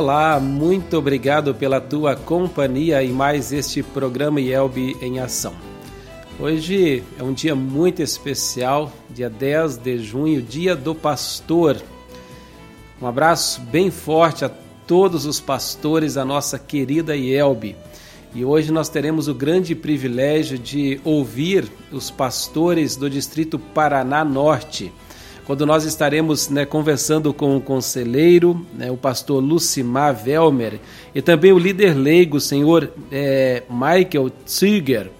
Olá, muito obrigado pela tua companhia e mais este programa IELB em ação. Hoje é um dia muito especial, dia 10 de junho, dia do pastor. Um abraço bem forte a todos os pastores da nossa querida IELB. E hoje nós teremos o grande privilégio de ouvir os pastores do Distrito Paraná Norte quando nós estaremos né, conversando com o conselheiro, né, o pastor Lucimar Velmer, e também o líder leigo, o senhor é, Michael Ziger,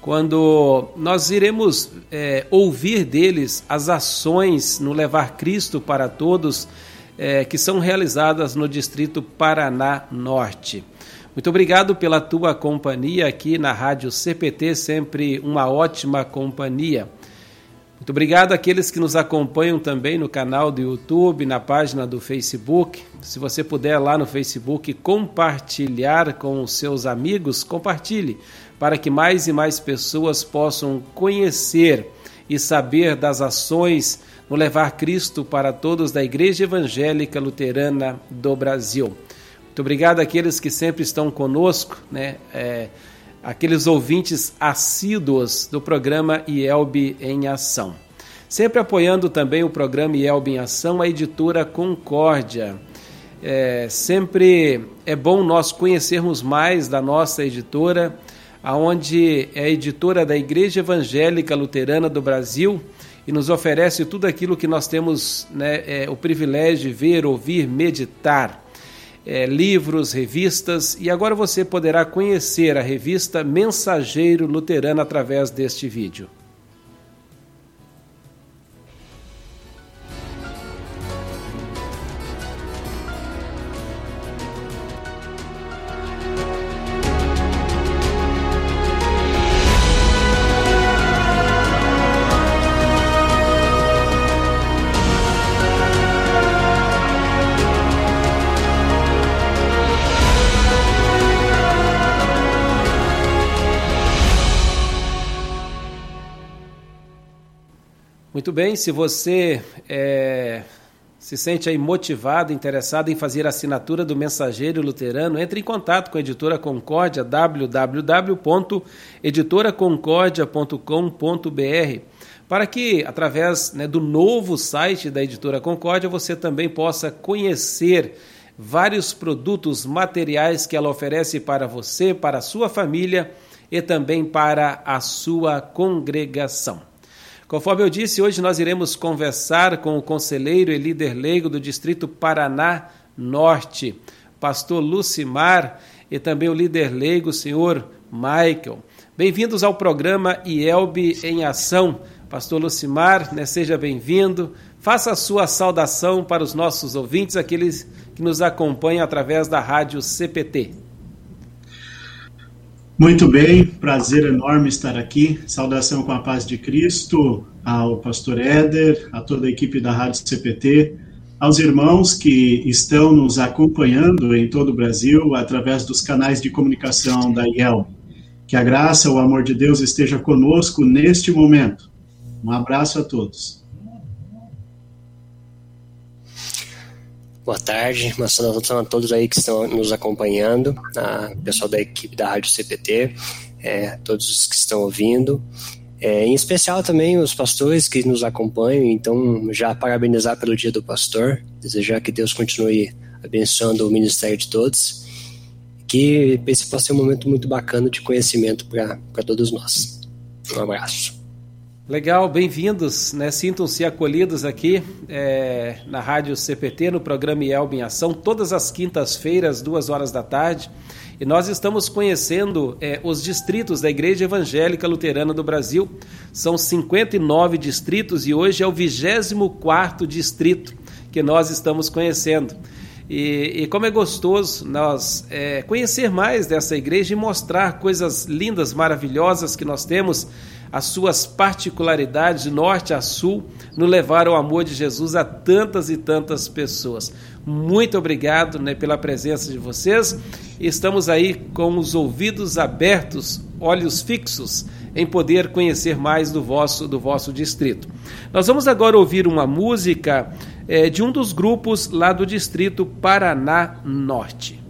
quando nós iremos é, ouvir deles as ações no Levar Cristo para Todos é, que são realizadas no Distrito Paraná Norte. Muito obrigado pela tua companhia aqui na Rádio CPT, sempre uma ótima companhia. Muito obrigado àqueles que nos acompanham também no canal do YouTube, na página do Facebook. Se você puder lá no Facebook compartilhar com os seus amigos, compartilhe para que mais e mais pessoas possam conhecer e saber das ações no levar Cristo para todos da Igreja Evangélica Luterana do Brasil. Muito obrigado àqueles que sempre estão conosco, né? É, aqueles ouvintes assíduos do programa IELB em Ação. Sempre apoiando também o programa IELB em Ação, a editora Concórdia. É, sempre é bom nós conhecermos mais da nossa editora, aonde é editora da Igreja Evangélica Luterana do Brasil e nos oferece tudo aquilo que nós temos né, é, o privilégio de ver, ouvir, meditar é, livros, revistas, e agora você poderá conhecer a revista Mensageiro Luterano através deste vídeo. Muito bem, se você é, se sente aí motivado, interessado em fazer a assinatura do Mensageiro Luterano, entre em contato com a Editora Concórdia, www.editoraconcordia.com.br, para que, através né, do novo site da Editora Concórdia, você também possa conhecer vários produtos materiais que ela oferece para você, para a sua família e também para a sua congregação. Conforme eu disse, hoje nós iremos conversar com o conselheiro e líder leigo do Distrito Paraná Norte, pastor Lucimar, e também o líder leigo, senhor Michael. Bem-vindos ao programa IELB em Ação. Pastor Lucimar, né, seja bem-vindo. Faça a sua saudação para os nossos ouvintes, aqueles que nos acompanham através da rádio CPT. Muito bem, prazer enorme estar aqui. Saudação com a paz de Cristo ao pastor Éder, a toda a equipe da Rádio CPT, aos irmãos que estão nos acompanhando em todo o Brasil através dos canais de comunicação da IEL. Que a graça, o amor de Deus esteja conosco neste momento. Um abraço a todos. Boa tarde, uma saudação a todos aí que estão nos acompanhando, a pessoal da equipe da Rádio CPT, é, todos os que estão ouvindo, é, em especial também os pastores que nos acompanham, então já parabenizar pelo Dia do Pastor, desejar que Deus continue abençoando o ministério de todos, que esse possa ser um momento muito bacana de conhecimento para todos nós. Um abraço. Legal, bem-vindos, né? Sintam-se acolhidos aqui é, na Rádio CPT, no programa Elba em Ação, todas as quintas-feiras, duas horas da tarde. E nós estamos conhecendo é, os distritos da Igreja Evangélica Luterana do Brasil. São 59 distritos e hoje é o 24 distrito que nós estamos conhecendo. E, e como é gostoso nós é, conhecer mais dessa igreja e mostrar coisas lindas, maravilhosas que nós temos as suas particularidades de norte a sul no levar o amor de Jesus a tantas e tantas pessoas. Muito obrigado né, pela presença de vocês. Estamos aí com os ouvidos abertos, olhos fixos em poder conhecer mais do vosso do vosso distrito. Nós vamos agora ouvir uma música é, de um dos grupos lá do distrito Paraná Norte.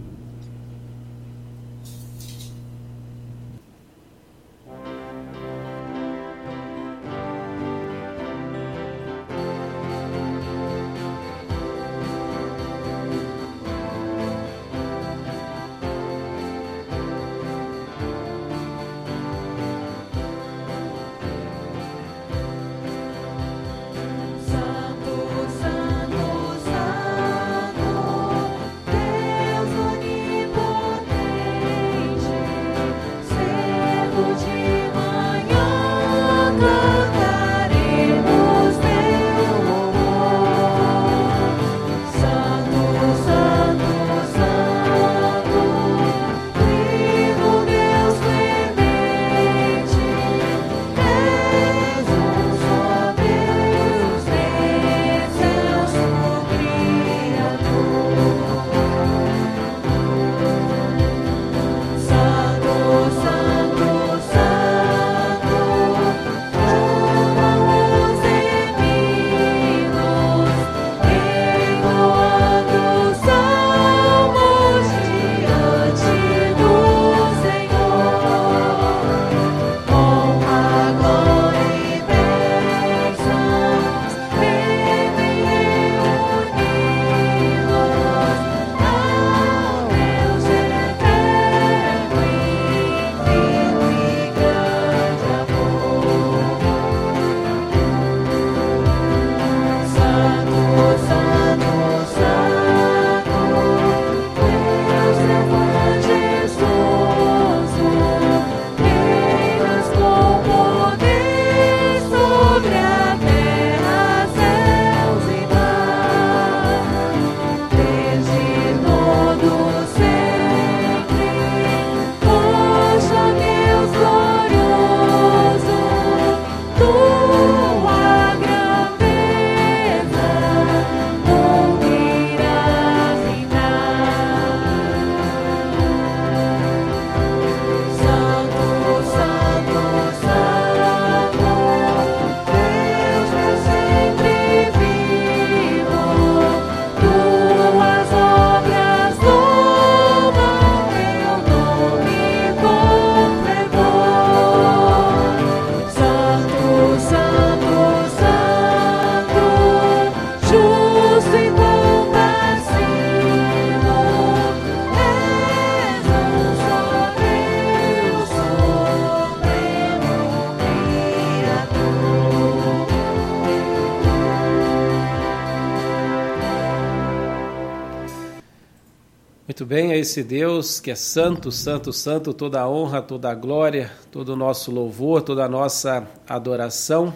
Esse Deus que é santo, santo, santo, toda a honra, toda a glória, todo o nosso louvor, toda a nossa adoração,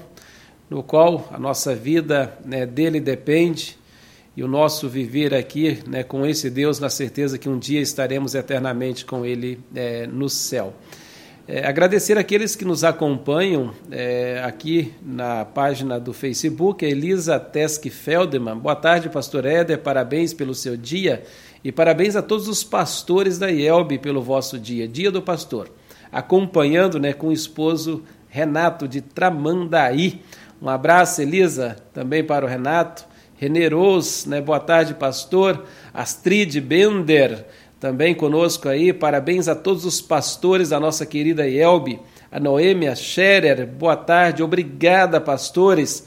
no qual a nossa vida né, dele depende e o nosso viver aqui né, com esse Deus na certeza que um dia estaremos eternamente com ele é, no céu. É, agradecer aqueles que nos acompanham é, aqui na página do Facebook, Elisa Tesk Feldman. Boa tarde, pastor Éder, parabéns pelo seu dia e parabéns a todos os pastores da IELB pelo vosso dia, Dia do Pastor. Acompanhando né, com o esposo Renato de Tramandaí. Um abraço, Elisa, também para o Renato. Reneros, né, boa tarde, pastor. Astrid Bender, também conosco aí. Parabéns a todos os pastores da nossa querida IELB. A Noêmia Scherer, boa tarde. Obrigada, pastores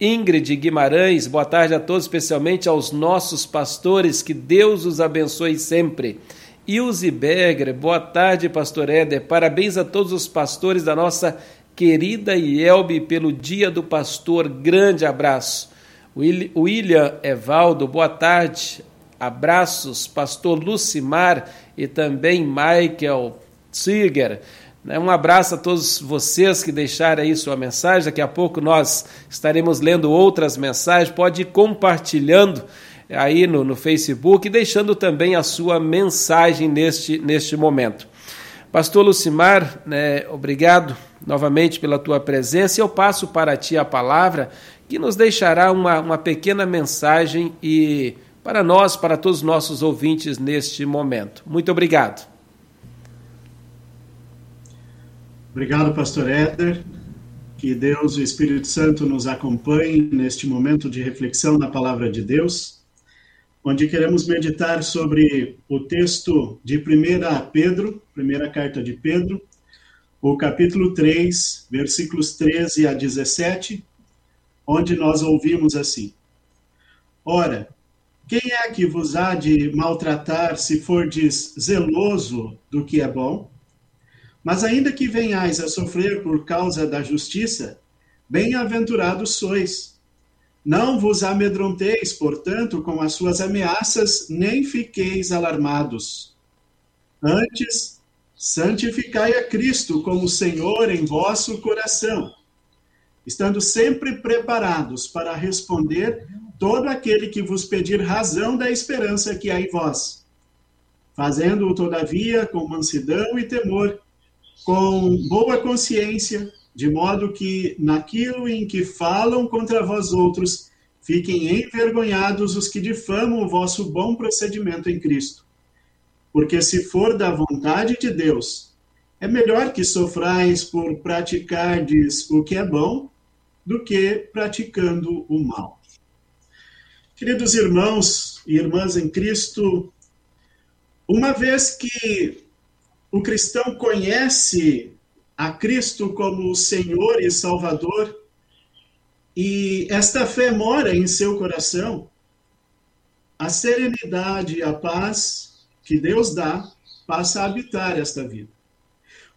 Ingrid Guimarães, boa tarde a todos, especialmente aos nossos pastores, que Deus os abençoe sempre. Ilse Berger, boa tarde, pastor Éder, parabéns a todos os pastores da nossa querida Ielbe pelo Dia do Pastor, grande abraço. William Evaldo, boa tarde, abraços, pastor Lucimar e também Michael Ziger. Né, um abraço a todos vocês que deixaram aí sua mensagem. Daqui a pouco nós estaremos lendo outras mensagens. Pode ir compartilhando aí no, no Facebook e deixando também a sua mensagem neste, neste momento. Pastor Lucimar, né, obrigado novamente pela tua presença. Eu passo para ti a palavra que nos deixará uma, uma pequena mensagem e para nós, para todos os nossos ouvintes neste momento. Muito obrigado. Obrigado, pastor Éder. Que Deus, o Espírito Santo, nos acompanhe neste momento de reflexão na palavra de Deus, onde queremos meditar sobre o texto de 1 Pedro, primeira carta de Pedro, o capítulo 3, versículos 13 a 17, onde nós ouvimos assim: Ora, quem é que vos há de maltratar se fordes zeloso do que é bom? Mas ainda que venhais a sofrer por causa da justiça, bem-aventurados sois. Não vos amedronteis, portanto, com as suas ameaças, nem fiqueis alarmados. Antes, santificai a Cristo como Senhor em vosso coração, estando sempre preparados para responder todo aquele que vos pedir razão da esperança que há em vós, fazendo-o, todavia, com mansidão e temor, com boa consciência, de modo que naquilo em que falam contra vós outros, fiquem envergonhados os que difamam o vosso bom procedimento em Cristo. Porque se for da vontade de Deus, é melhor que sofrais por praticardes o que é bom do que praticando o mal. Queridos irmãos e irmãs em Cristo, uma vez que o cristão conhece a Cristo como Senhor e Salvador, e esta fé mora em seu coração, a serenidade e a paz que Deus dá passa a habitar esta vida.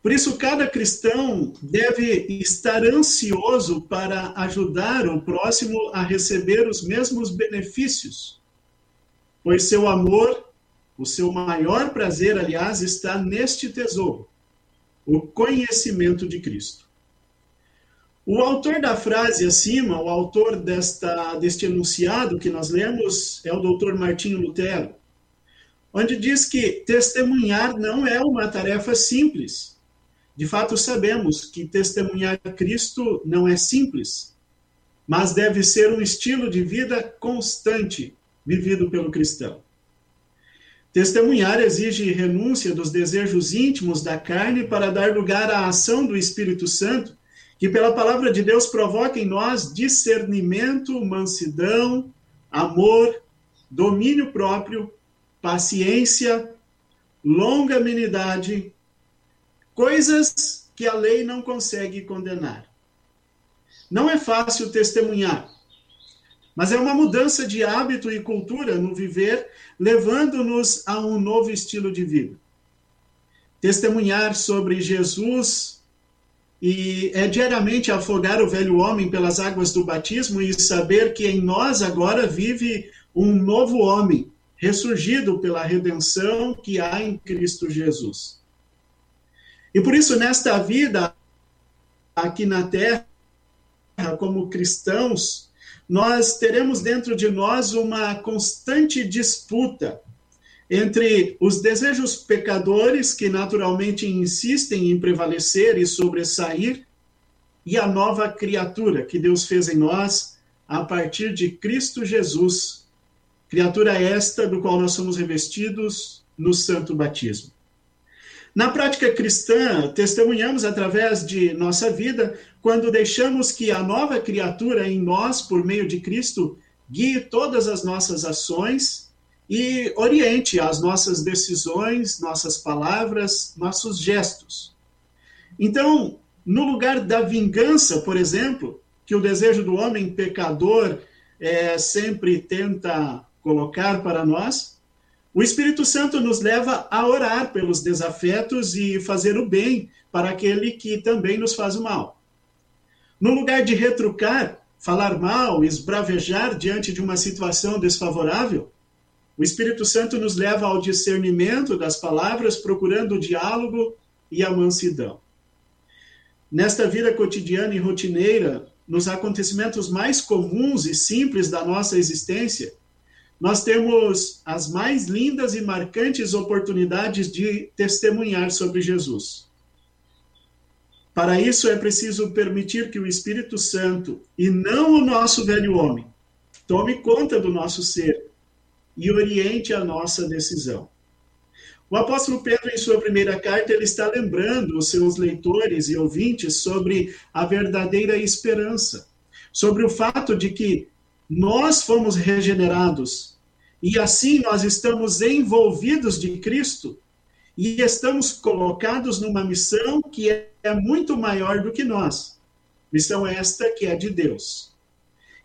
Por isso, cada cristão deve estar ansioso para ajudar o próximo a receber os mesmos benefícios, pois seu amor, o seu maior prazer, aliás, está neste tesouro, o conhecimento de Cristo. O autor da frase acima, o autor desta, deste enunciado que nós lemos, é o doutor Martinho Lutero, onde diz que testemunhar não é uma tarefa simples de fato, sabemos que testemunhar Cristo não é simples, mas deve ser um estilo de vida constante vivido pelo cristão. Testemunhar exige renúncia dos desejos íntimos da carne para dar lugar à ação do Espírito Santo, que pela palavra de Deus provoca em nós discernimento, mansidão, amor, domínio próprio, paciência, longanimidade, coisas que a lei não consegue condenar. Não é fácil testemunhar, mas é uma mudança de hábito e cultura no viver, levando-nos a um novo estilo de vida. Testemunhar sobre Jesus e é diariamente afogar o velho homem pelas águas do batismo e saber que em nós agora vive um novo homem, ressurgido pela redenção que há em Cristo Jesus. E por isso, nesta vida, aqui na Terra, como cristãos, nós teremos dentro de nós uma constante disputa entre os desejos pecadores, que naturalmente insistem em prevalecer e sobressair, e a nova criatura que Deus fez em nós a partir de Cristo Jesus, criatura esta do qual nós somos revestidos no santo batismo. Na prática cristã, testemunhamos através de nossa vida quando deixamos que a nova criatura em nós, por meio de Cristo, guie todas as nossas ações e oriente as nossas decisões, nossas palavras, nossos gestos. Então, no lugar da vingança, por exemplo, que o desejo do homem pecador é, sempre tenta colocar para nós, o Espírito Santo nos leva a orar pelos desafetos e fazer o bem para aquele que também nos faz o mal. No lugar de retrucar, falar mal, esbravejar diante de uma situação desfavorável, o Espírito Santo nos leva ao discernimento das palavras, procurando o diálogo e a mansidão. Nesta vida cotidiana e rotineira, nos acontecimentos mais comuns e simples da nossa existência, nós temos as mais lindas e marcantes oportunidades de testemunhar sobre Jesus. Para isso é preciso permitir que o Espírito Santo, e não o nosso velho homem, tome conta do nosso ser e oriente a nossa decisão. O apóstolo Pedro, em sua primeira carta, ele está lembrando os seus leitores e ouvintes sobre a verdadeira esperança, sobre o fato de que nós fomos regenerados e assim nós estamos envolvidos de Cristo e estamos colocados numa missão que é muito maior do que nós. Missão esta que é de Deus.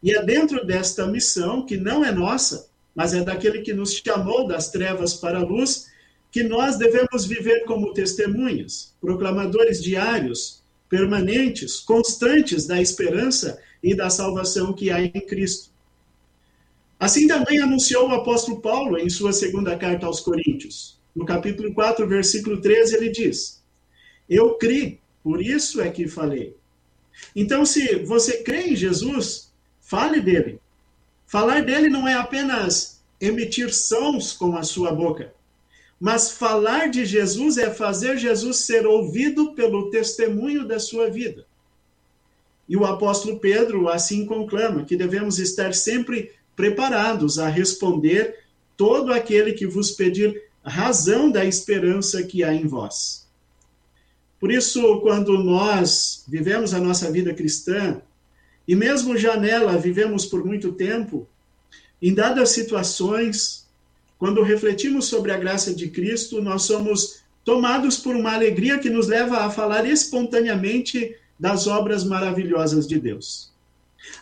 E é dentro desta missão, que não é nossa, mas é daquele que nos chamou das trevas para a luz, que nós devemos viver como testemunhas, proclamadores diários, permanentes, constantes da esperança e da salvação que há em Cristo. Assim também anunciou o apóstolo Paulo em sua segunda carta aos Coríntios. No capítulo 4, versículo 13, ele diz: Eu criei, por isso é que falei. Então, se você crê em Jesus, fale dele. Falar dele não é apenas emitir sons com a sua boca, mas falar de Jesus é fazer Jesus ser ouvido pelo testemunho da sua vida. E o apóstolo Pedro assim conclama que devemos estar sempre preparados a responder todo aquele que vos pedir razão da esperança que há em vós. Por isso, quando nós vivemos a nossa vida cristã, e mesmo já nela vivemos por muito tempo, em dadas situações, quando refletimos sobre a graça de Cristo, nós somos tomados por uma alegria que nos leva a falar espontaneamente das obras maravilhosas de Deus.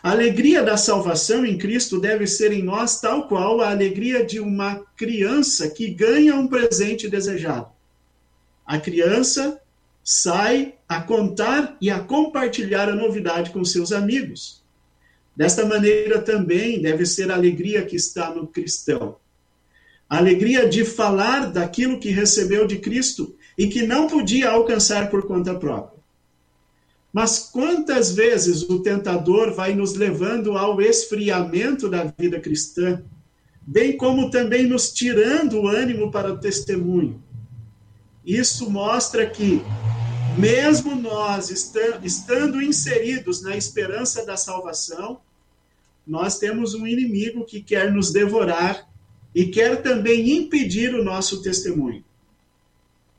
A alegria da salvação em Cristo deve ser em nós tal qual a alegria de uma criança que ganha um presente desejado. A criança sai a contar e a compartilhar a novidade com seus amigos. Desta maneira também deve ser a alegria que está no cristão. A alegria de falar daquilo que recebeu de Cristo e que não podia alcançar por conta própria. Mas quantas vezes o tentador vai nos levando ao esfriamento da vida cristã, bem como também nos tirando o ânimo para o testemunho. Isso mostra que, mesmo nós estando inseridos na esperança da salvação, nós temos um inimigo que quer nos devorar e quer também impedir o nosso testemunho.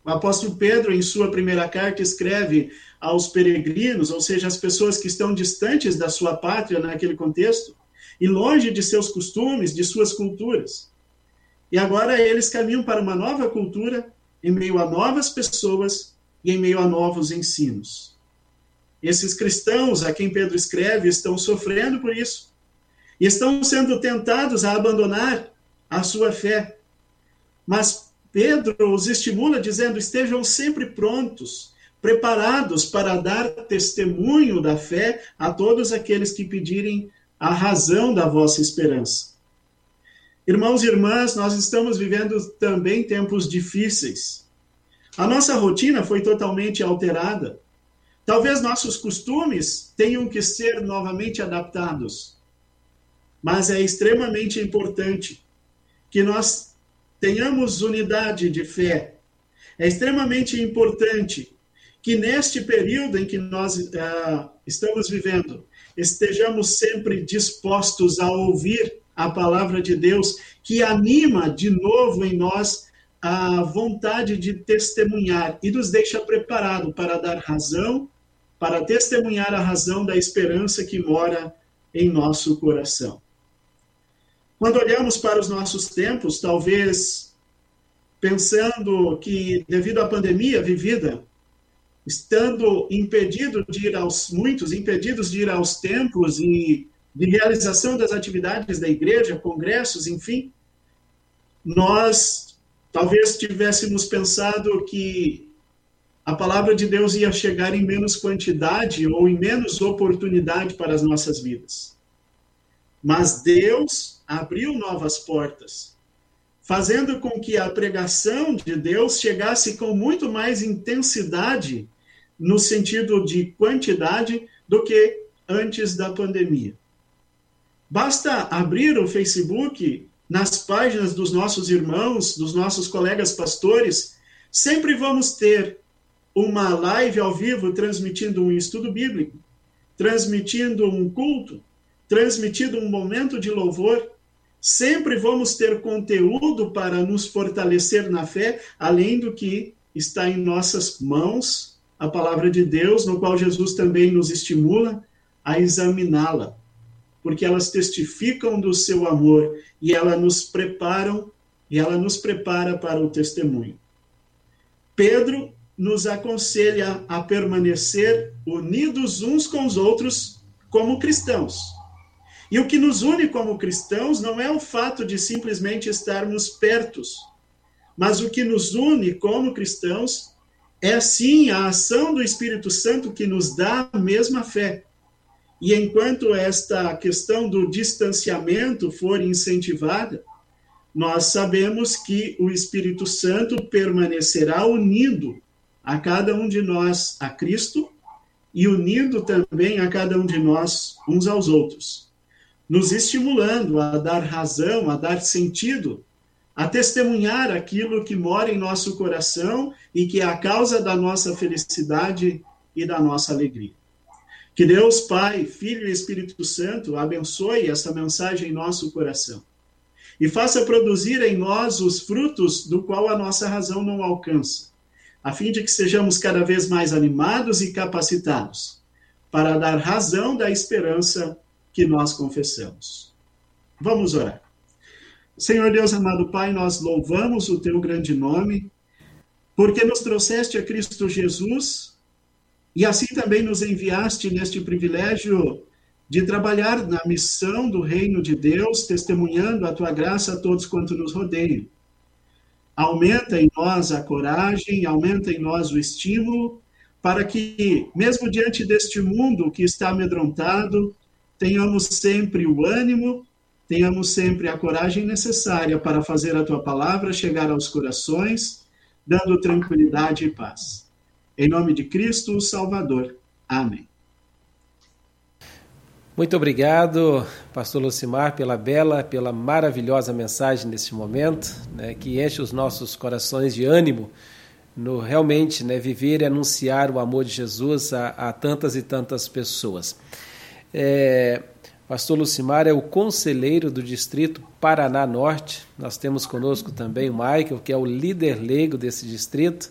O apóstolo Pedro, em sua primeira carta, escreve aos peregrinos, ou seja, as pessoas que estão distantes da sua pátria naquele contexto, e longe de seus costumes, de suas culturas. E agora eles caminham para uma nova cultura, em meio a novas pessoas e em meio a novos ensinos. Esses cristãos a quem Pedro escreve estão sofrendo por isso. E estão sendo tentados a abandonar a sua fé. Mas Pedro os estimula dizendo: estejam sempre prontos, preparados para dar testemunho da fé a todos aqueles que pedirem a razão da vossa esperança. Irmãos e irmãs, nós estamos vivendo também tempos difíceis. A nossa rotina foi totalmente alterada. Talvez nossos costumes tenham que ser novamente adaptados. Mas é extremamente importante que nós tenhamos unidade de fé. É extremamente importante que neste período em que nós uh, estamos vivendo, estejamos sempre dispostos a ouvir a palavra de Deus, que anima de novo em nós a vontade de testemunhar e nos deixa preparado para dar razão, para testemunhar a razão da esperança que mora em nosso coração. Quando olhamos para os nossos tempos, talvez pensando que, devido à pandemia vivida, estando impedido de ir aos muitos impedidos de ir aos templos e de realização das atividades da igreja, congressos, enfim, nós talvez tivéssemos pensado que a palavra de Deus ia chegar em menos quantidade ou em menos oportunidade para as nossas vidas. Mas Deus abriu novas portas, fazendo com que a pregação de Deus chegasse com muito mais intensidade no sentido de quantidade do que antes da pandemia. Basta abrir o Facebook nas páginas dos nossos irmãos, dos nossos colegas pastores, sempre vamos ter uma live ao vivo transmitindo um estudo bíblico, transmitindo um culto, transmitindo um momento de louvor, Sempre vamos ter conteúdo para nos fortalecer na fé, além do que está em nossas mãos, a palavra de Deus, no qual Jesus também nos estimula a examiná-la, porque elas testificam do seu amor e ela nos preparam e ela nos prepara para o testemunho. Pedro nos aconselha a permanecer unidos uns com os outros como cristãos. E o que nos une como cristãos não é o fato de simplesmente estarmos pertos, mas o que nos une como cristãos é sim a ação do Espírito Santo que nos dá a mesma fé. E enquanto esta questão do distanciamento for incentivada, nós sabemos que o Espírito Santo permanecerá unido a cada um de nós a Cristo e unindo também a cada um de nós uns aos outros, nos estimulando a dar razão, a dar sentido, a testemunhar aquilo que mora em nosso coração e que é a causa da nossa felicidade e da nossa alegria. Que Deus, Pai, Filho e Espírito Santo abençoe essa mensagem em nosso coração e faça produzir em nós os frutos do qual a nossa razão não alcança a fim de que sejamos cada vez mais animados e capacitados para dar razão da esperança que nós confessamos. Vamos orar. Senhor Deus amado Pai, nós louvamos o teu grande nome, porque nos trouxeste a Cristo Jesus e assim também nos enviaste neste privilégio de trabalhar na missão do reino de Deus, testemunhando a tua graça a todos quanto nos rodeiam. Aumenta em nós a coragem, aumenta em nós o estímulo, para que, mesmo diante deste mundo que está amedrontado, tenhamos sempre o ânimo, tenhamos sempre a coragem necessária para fazer a tua palavra chegar aos corações, dando tranquilidade e paz. Em nome de Cristo, o Salvador. Amém. Muito obrigado, Pastor Lucimar, pela bela, pela maravilhosa mensagem nesse momento, né, que enche os nossos corações de ânimo no realmente né, viver e anunciar o amor de Jesus a, a tantas e tantas pessoas. É, Pastor Lucimar é o conselheiro do Distrito Paraná Norte. Nós temos conosco também o Michael, que é o líder leigo desse distrito.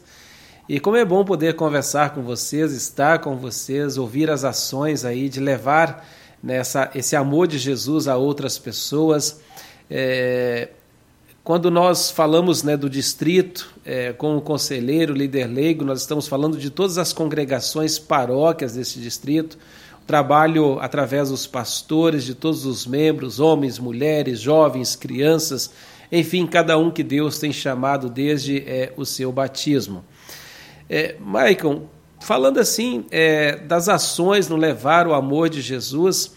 E como é bom poder conversar com vocês, estar com vocês, ouvir as ações aí de levar nessa esse amor de Jesus a outras pessoas. É, quando nós falamos né, do distrito, é, com o conselheiro, líder leigo, nós estamos falando de todas as congregações, paróquias desse distrito, trabalho através dos pastores, de todos os membros, homens, mulheres, jovens, crianças, enfim, cada um que Deus tem chamado desde é, o seu batismo. É, Maicon, falando assim é, das ações no levar o amor de Jesus,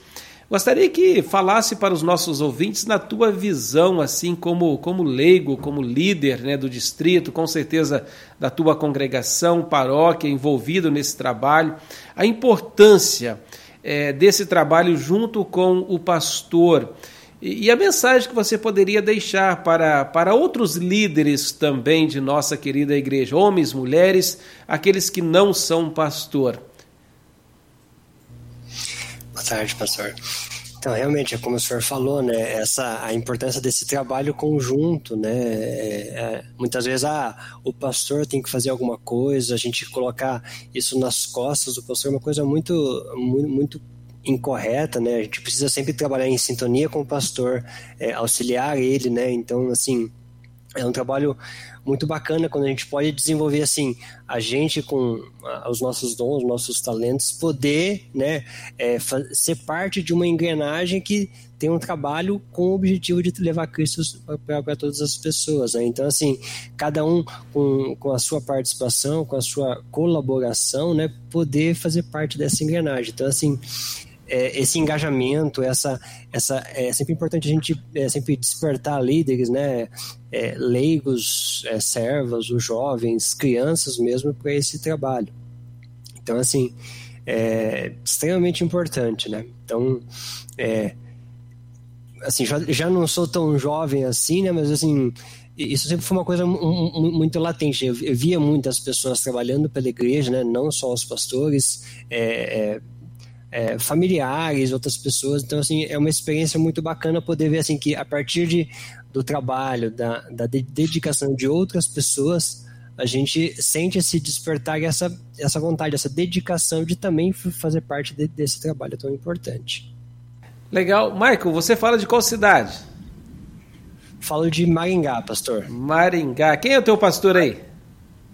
gostaria que falasse para os nossos ouvintes na tua visão, assim como, como leigo, como líder né, do distrito, com certeza da tua congregação, paróquia, envolvido nesse trabalho, a importância é, desse trabalho junto com o pastor. E a mensagem que você poderia deixar para, para outros líderes também de nossa querida igreja, homens, mulheres, aqueles que não são pastor? Boa tarde, pastor. Então, realmente, é como o senhor falou, né? Essa, a importância desse trabalho conjunto, né? É, é, muitas vezes, ah, o pastor tem que fazer alguma coisa, a gente colocar isso nas costas do pastor é uma coisa muito, muito, muito incorreta, né? A gente precisa sempre trabalhar em sintonia com o pastor, é, auxiliar ele, né? Então, assim, é um trabalho muito bacana quando a gente pode desenvolver assim a gente com os nossos dons, nossos talentos, poder, né, é, ser parte de uma engrenagem que tem um trabalho com o objetivo de levar Cristo para todas as pessoas. Né? Então, assim, cada um com, com a sua participação, com a sua colaboração, né, poder fazer parte dessa engrenagem. Então, assim, é, esse engajamento, essa, essa é sempre importante a gente é, sempre despertar líderes, né, é, leigos, é, servas, os jovens, crianças mesmo para esse trabalho. Então assim é extremamente importante, né? Então é, assim já, já não sou tão jovem assim, né? Mas assim isso sempre foi uma coisa muito latente. Eu via muitas pessoas trabalhando pela igreja, né? Não só os pastores. É, é, é, familiares, outras pessoas. Então, assim, é uma experiência muito bacana poder ver assim que a partir de, do trabalho, da, da dedicação de outras pessoas, a gente sente esse despertar e essa, essa vontade, essa dedicação de também fazer parte de, desse trabalho tão importante. Legal. Michael, você fala de qual cidade? Falo de Maringá, pastor. Maringá. Quem é o teu pastor aí?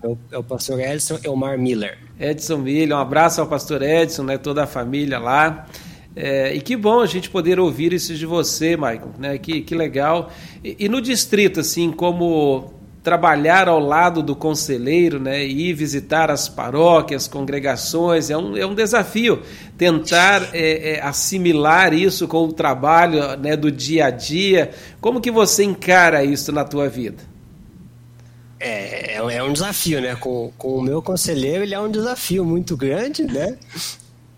É o, é o pastor Edson Elmar Miller. Edson Miller, um abraço ao pastor Edson, né, toda a família lá. É, e que bom a gente poder ouvir isso de você, Michael, né? Que, que legal. E, e, no distrito, assim, como trabalhar ao lado do conselheiro, né? E ir visitar as paróquias, congregações, é um, é um desafio tentar é, é, assimilar isso com o trabalho né, do dia a dia. Como que você encara isso na tua vida? É, é, é um desafio, né? Com, com o meu conselheiro, ele é um desafio muito grande, né?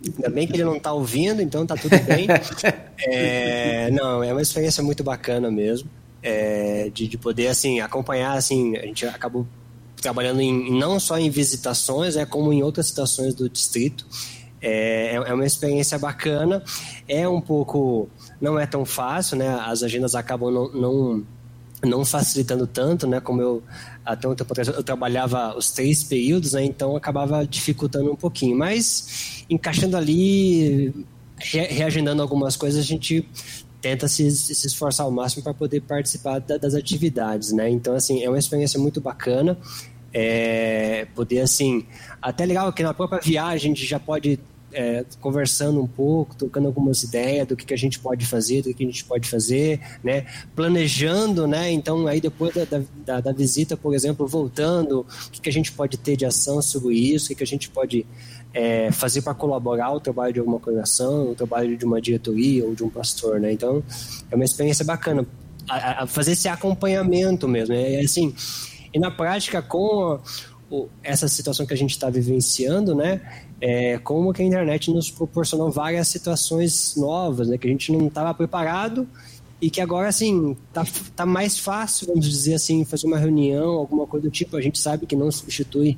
Ainda bem que ele não está ouvindo, então tá tudo bem. É, não, é uma experiência muito bacana mesmo. É, de, de poder, assim, acompanhar, assim, a gente acabou trabalhando em, não só em visitações, é como em outras situações do distrito. É, é, é uma experiência bacana, é um pouco, não é tão fácil, né? As agendas acabam não, não não facilitando tanto, né? Como eu até um tempo atrás eu trabalhava os três períodos, né? Então acabava dificultando um pouquinho. Mas encaixando ali, re reagendando algumas coisas, a gente tenta se, se esforçar ao máximo para poder participar da, das atividades, né? Então assim é uma experiência muito bacana. É, poder assim, até legal que na própria viagem a gente já pode é, conversando um pouco, trocando algumas ideias do que, que a gente pode fazer, do que a gente pode fazer, né? Planejando, né? Então, aí depois da, da, da visita, por exemplo, voltando, o que, que a gente pode ter de ação sobre isso, o que, que a gente pode é, fazer para colaborar o trabalho de alguma congregação, o trabalho de uma diretoria ou de um pastor, né? Então, é uma experiência bacana. A, a fazer esse acompanhamento mesmo. É assim, e na prática, com essa situação que a gente está vivenciando, né? É, como que a internet nos proporcionou várias situações novas, né? Que a gente não estava preparado e que agora, assim, tá, tá mais fácil, vamos dizer assim, fazer uma reunião, alguma coisa do tipo. A gente sabe que não substitui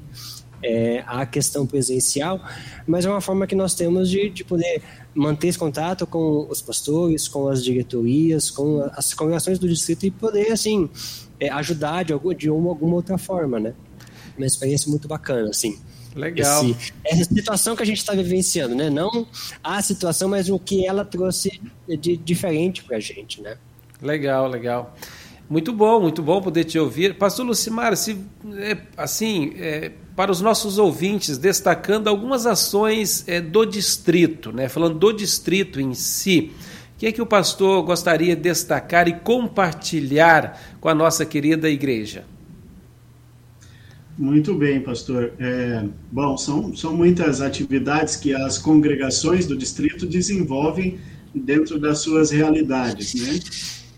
é, a questão presencial, mas é uma forma que nós temos de, de poder manter esse contato com os pastores, com as diretorias, com as congregações do distrito e poder, assim, é, ajudar de, alguma, de uma, alguma outra forma, né? uma experiência muito bacana, assim. Legal. Esse, essa situação que a gente está vivenciando, né? Não a situação, mas o que ela trouxe de diferente para a gente, né? Legal, legal. Muito bom, muito bom poder te ouvir. Pastor Lucimar, se, é, assim, é, para os nossos ouvintes, destacando algumas ações é, do distrito, né? falando do distrito em si, o que é que o pastor gostaria de destacar e compartilhar com a nossa querida igreja? Muito bem, pastor. É, bom, são, são muitas atividades que as congregações do distrito desenvolvem dentro das suas realidades, né?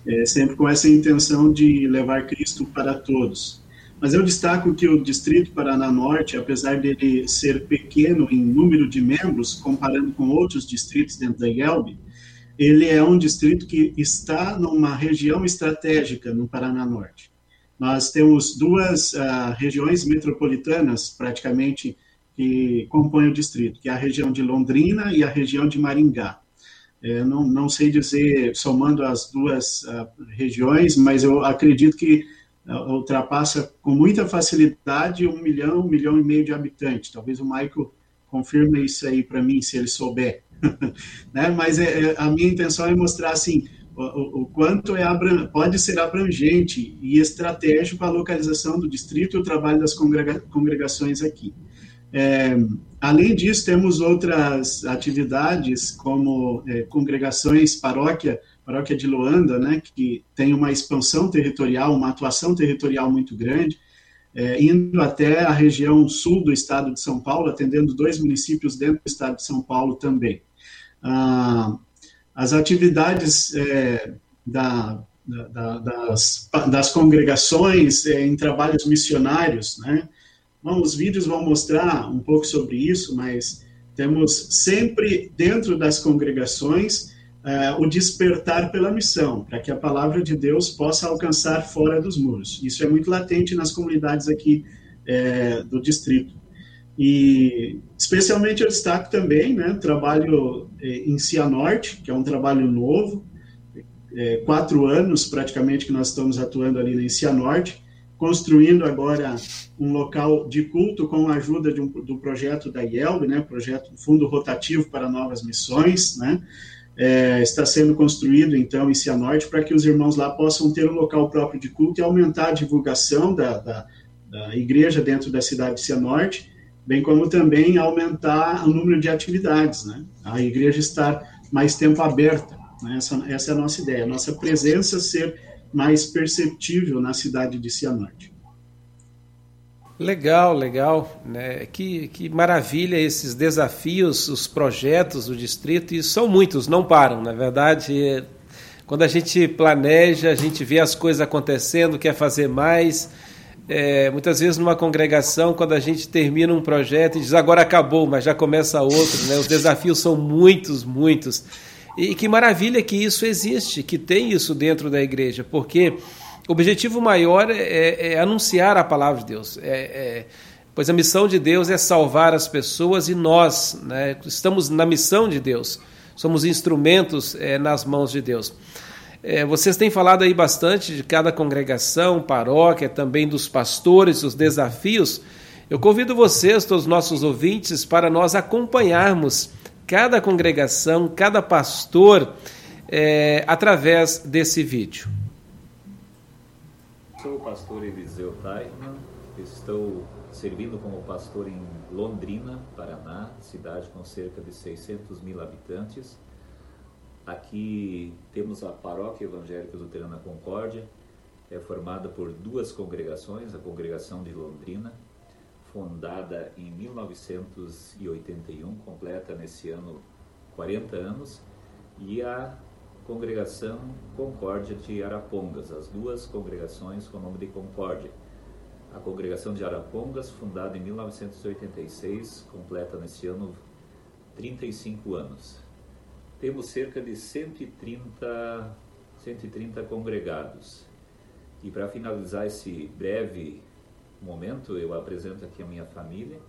É, sempre com essa intenção de levar Cristo para todos. Mas eu destaco que o Distrito Paraná Norte, apesar dele ser pequeno em número de membros, comparando com outros distritos dentro da IELB, ele é um distrito que está numa região estratégica no Paraná Norte nós temos duas uh, regiões metropolitanas, praticamente, que compõem o distrito, que é a região de Londrina e a região de Maringá. É, não, não sei dizer, somando as duas uh, regiões, mas eu acredito que uh, ultrapassa com muita facilidade um milhão, um milhão e meio de habitantes. Talvez o Michael confirme isso aí para mim, se ele souber. né? Mas é, é, a minha intenção é mostrar, assim, o, o quanto é pode ser abrangente e estratégico a localização do distrito e o trabalho das congrega, congregações aqui. É, além disso, temos outras atividades, como é, congregações, paróquia, paróquia de Loanda, né, que tem uma expansão territorial, uma atuação territorial muito grande, é, indo até a região sul do estado de São Paulo, atendendo dois municípios dentro do estado de São Paulo também. Ah, as atividades é, da, da, das, das, congregações é, em trabalhos missionários, né? Bom, os vídeos vão mostrar um pouco sobre isso, mas temos sempre dentro das congregações é, o despertar pela missão, para que a palavra de Deus possa alcançar fora dos muros. Isso é muito latente nas comunidades aqui é, do distrito. E especialmente eu destaco também né, o trabalho em Cianorte, que é um trabalho novo, é, quatro anos praticamente que nós estamos atuando ali em Cianorte, construindo agora um local de culto com a ajuda um, do projeto da IELB, né, projeto Fundo Rotativo para Novas Missões, né, é, está sendo construído então em Cianorte para que os irmãos lá possam ter um local próprio de culto e aumentar a divulgação da, da, da igreja dentro da cidade de Cianorte, bem como também aumentar o número de atividades, né, a igreja estar mais tempo aberta, né, essa, essa é a nossa ideia, a nossa presença ser mais perceptível na cidade de Cianorte. Legal, legal. Né? Que, que maravilha esses desafios, os projetos do distrito, e são muitos, não param. Na verdade, quando a gente planeja, a gente vê as coisas acontecendo, quer fazer mais. É, muitas vezes numa congregação, quando a gente termina um projeto e diz agora acabou, mas já começa outro, né? os desafios são muitos, muitos. E que maravilha que isso existe, que tem isso dentro da igreja, porque o objetivo maior é, é, é anunciar a palavra de Deus. É, é, pois a missão de Deus é salvar as pessoas e nós né, estamos na missão de Deus, somos instrumentos é, nas mãos de Deus. É, vocês têm falado aí bastante de cada congregação, paróquia, também dos pastores, os desafios. Eu convido vocês, todos os nossos ouvintes, para nós acompanharmos cada congregação, cada pastor, é, através desse vídeo. Sou o pastor Eliseu Taiman, estou servindo como pastor em Londrina, Paraná, cidade com cerca de 600 mil habitantes. Aqui temos a Paróquia Evangélica Luterana Concórdia, é formada por duas congregações, a Congregação de Londrina fundada em 1981, completa nesse ano 40 anos, e a Congregação Concórdia de Arapongas, as duas congregações com o nome de Concórdia. A Congregação de Arapongas, fundada em 1986, completa nesse ano 35 anos. Temos cerca de 130, 130 congregados. E para finalizar esse breve momento eu apresento aqui a minha família,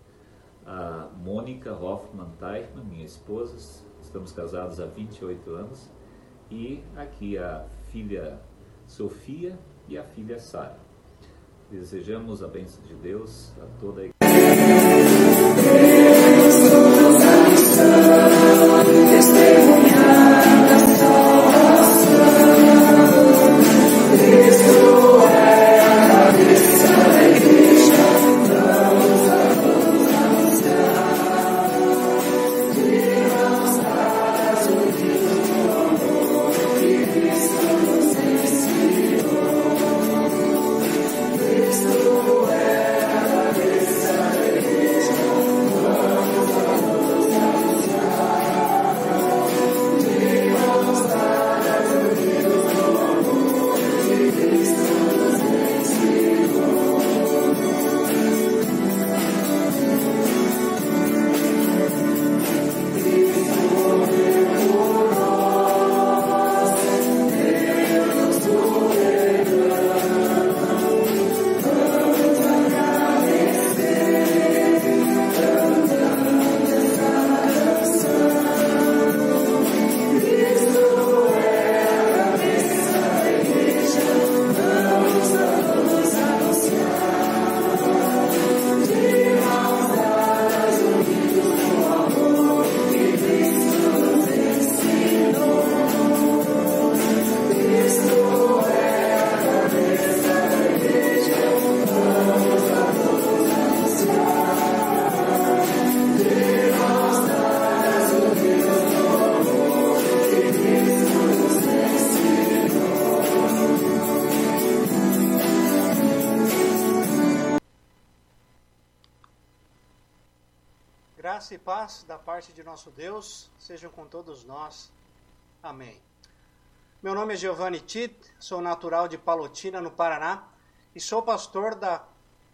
a Mônica Hoffman Teichmann, minha esposa, estamos casados há 28 anos, e aqui a filha Sofia e a filha Sara. Desejamos a bênção de Deus a toda a igreja. E paz da parte de nosso Deus sejam com todos nós. Amém. Meu nome é Giovanni Tit, sou natural de Palotina, no Paraná, e sou pastor da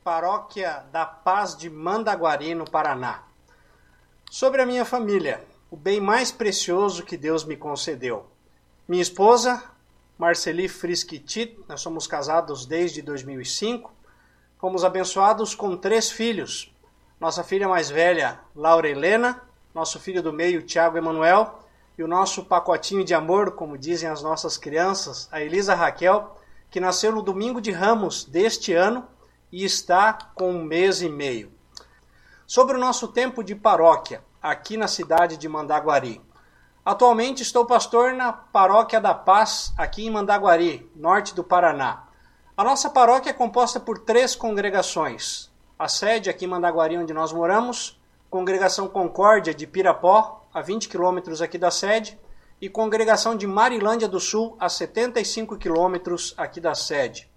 Paróquia da Paz de Mandaguari, no Paraná. Sobre a minha família, o bem mais precioso que Deus me concedeu. Minha esposa, Marceli Friski Tit, nós somos casados desde 2005, fomos abençoados com três filhos, nossa filha mais velha, Laura Helena, nosso filho do meio, Tiago Emanuel, e o nosso pacotinho de amor, como dizem as nossas crianças, a Elisa Raquel, que nasceu no domingo de Ramos deste ano e está com um mês e meio. Sobre o nosso tempo de paróquia, aqui na cidade de Mandaguari. Atualmente estou pastor na Paróquia da Paz, aqui em Mandaguari, norte do Paraná. A nossa paróquia é composta por três congregações. A sede aqui em Mandaguari, onde nós moramos, Congregação Concórdia de Pirapó, a 20 quilômetros aqui da sede, e Congregação de Marilândia do Sul, a 75 quilômetros aqui da sede.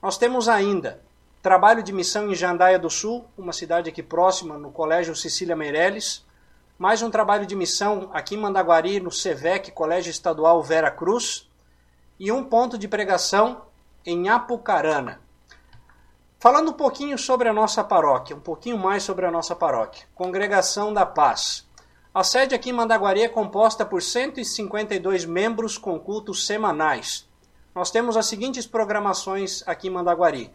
Nós temos ainda trabalho de missão em Jandaia do Sul, uma cidade aqui próxima, no Colégio Cecília Meireles, mais um trabalho de missão aqui em Mandaguari, no SEVEC, Colégio Estadual Vera Cruz, e um ponto de pregação em Apucarana. Falando um pouquinho sobre a nossa paróquia, um pouquinho mais sobre a nossa paróquia. Congregação da Paz. A sede aqui em Mandaguari é composta por 152 membros com cultos semanais. Nós temos as seguintes programações aqui em Mandaguari: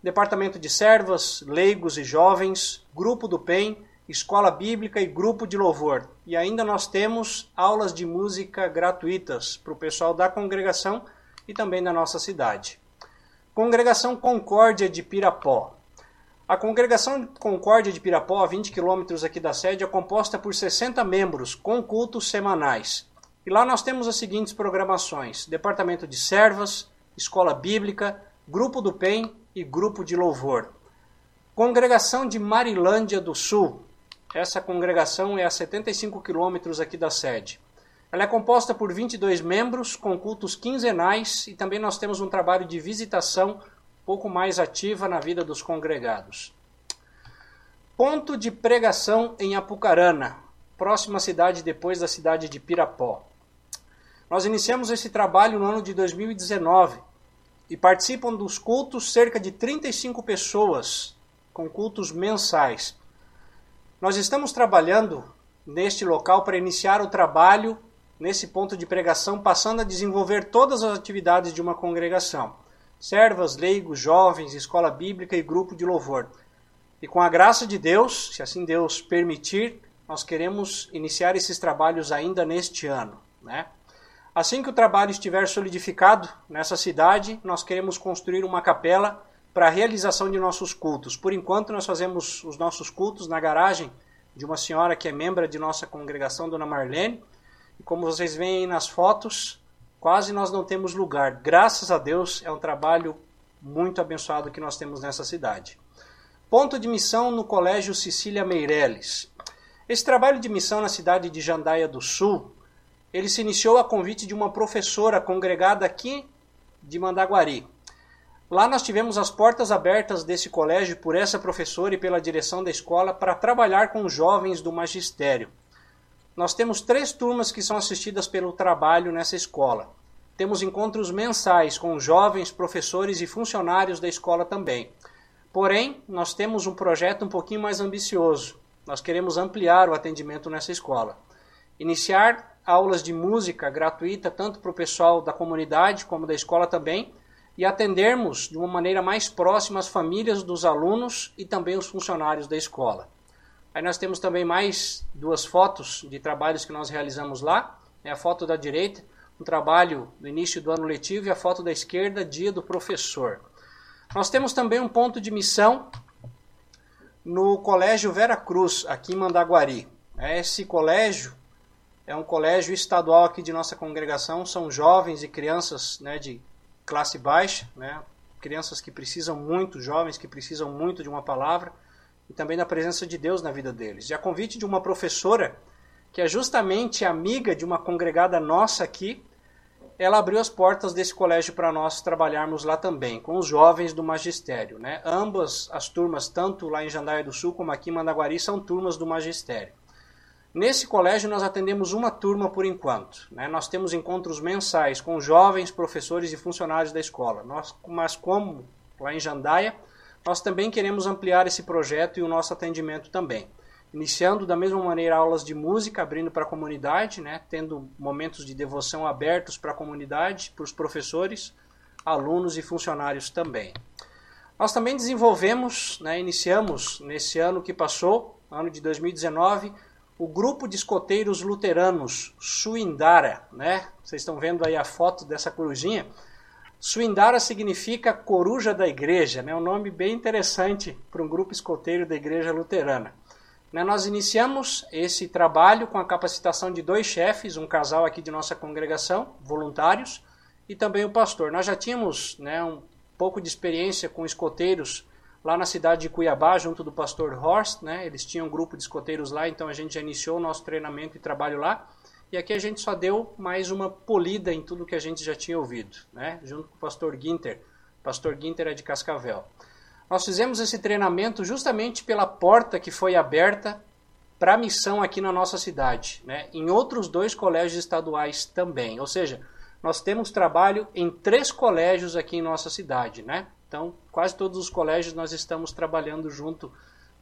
Departamento de Servas, Leigos e Jovens, Grupo do PEN, Escola Bíblica e Grupo de Louvor. E ainda nós temos aulas de música gratuitas para o pessoal da congregação e também da nossa cidade. Congregação Concórdia de Pirapó. A Congregação Concórdia de Pirapó, a 20 quilômetros aqui da sede, é composta por 60 membros, com cultos semanais. E lá nós temos as seguintes programações: Departamento de Servas, Escola Bíblica, Grupo do PEN e Grupo de Louvor. Congregação de Marilândia do Sul. Essa congregação é a 75 quilômetros aqui da sede. Ela é composta por 22 membros, com cultos quinzenais, e também nós temos um trabalho de visitação pouco mais ativa na vida dos congregados. Ponto de pregação em Apucarana, próxima cidade depois da cidade de Pirapó. Nós iniciamos esse trabalho no ano de 2019 e participam dos cultos cerca de 35 pessoas, com cultos mensais. Nós estamos trabalhando neste local para iniciar o trabalho nesse ponto de pregação, passando a desenvolver todas as atividades de uma congregação servas, leigos, jovens, escola bíblica e grupo de louvor. E com a graça de Deus, se assim Deus permitir, nós queremos iniciar esses trabalhos ainda neste ano. Né? Assim que o trabalho estiver solidificado nessa cidade, nós queremos construir uma capela para a realização de nossos cultos. Por enquanto, nós fazemos os nossos cultos na garagem de uma senhora que é membro de nossa congregação, Dona Marlene. E como vocês veem nas fotos, quase nós não temos lugar. Graças a Deus, é um trabalho muito abençoado que nós temos nessa cidade. Ponto de missão no Colégio Cecília Meireles. Esse trabalho de missão na cidade de Jandaia do Sul, ele se iniciou a convite de uma professora congregada aqui de Mandaguari. Lá nós tivemos as portas abertas desse colégio por essa professora e pela direção da escola para trabalhar com jovens do magistério. Nós temos três turmas que são assistidas pelo trabalho nessa escola. Temos encontros mensais com jovens, professores e funcionários da escola também. Porém, nós temos um projeto um pouquinho mais ambicioso. Nós queremos ampliar o atendimento nessa escola. Iniciar aulas de música gratuita tanto para o pessoal da comunidade como da escola também e atendermos de uma maneira mais próxima as famílias dos alunos e também os funcionários da escola. Aí nós temos também mais duas fotos de trabalhos que nós realizamos lá. É a foto da direita, um trabalho no início do ano letivo, e a foto da esquerda, dia do professor. Nós temos também um ponto de missão no Colégio Vera Cruz, aqui em Mandaguari. Esse colégio é um colégio estadual aqui de nossa congregação, são jovens e crianças né, de classe baixa, né, crianças que precisam muito, jovens que precisam muito de uma palavra e também da presença de Deus na vida deles. E a convite de uma professora, que é justamente amiga de uma congregada nossa aqui, ela abriu as portas desse colégio para nós trabalharmos lá também, com os jovens do magistério. Né? Ambas as turmas, tanto lá em Jandaia do Sul como aqui em Mandaguari, são turmas do magistério. Nesse colégio nós atendemos uma turma por enquanto. Né? Nós temos encontros mensais com jovens, professores e funcionários da escola. Nós, mas como lá em Jandaia, nós também queremos ampliar esse projeto e o nosso atendimento também. Iniciando da mesma maneira aulas de música, abrindo para a comunidade, né, tendo momentos de devoção abertos para a comunidade, para os professores, alunos e funcionários também. Nós também desenvolvemos, né, iniciamos nesse ano que passou, ano de 2019, o grupo de escoteiros luteranos Suindara, né? Vocês estão vendo aí a foto dessa corujinha. Suindara significa coruja da igreja, né? Um nome bem interessante para um grupo escoteiro da igreja luterana. Né, nós iniciamos esse trabalho com a capacitação de dois chefes, um casal aqui de nossa congregação, voluntários, e também o pastor. Nós já tínhamos né, um pouco de experiência com escoteiros lá na cidade de Cuiabá, junto do pastor Horst, né? Eles tinham um grupo de escoteiros lá, então a gente já iniciou o nosso treinamento e trabalho lá. E aqui a gente só deu mais uma polida em tudo que a gente já tinha ouvido, né? junto com o pastor Ginter. O pastor Ginter é de Cascavel. Nós fizemos esse treinamento justamente pela porta que foi aberta para a missão aqui na nossa cidade, né? em outros dois colégios estaduais também. Ou seja, nós temos trabalho em três colégios aqui em nossa cidade. Né? Então, quase todos os colégios nós estamos trabalhando junto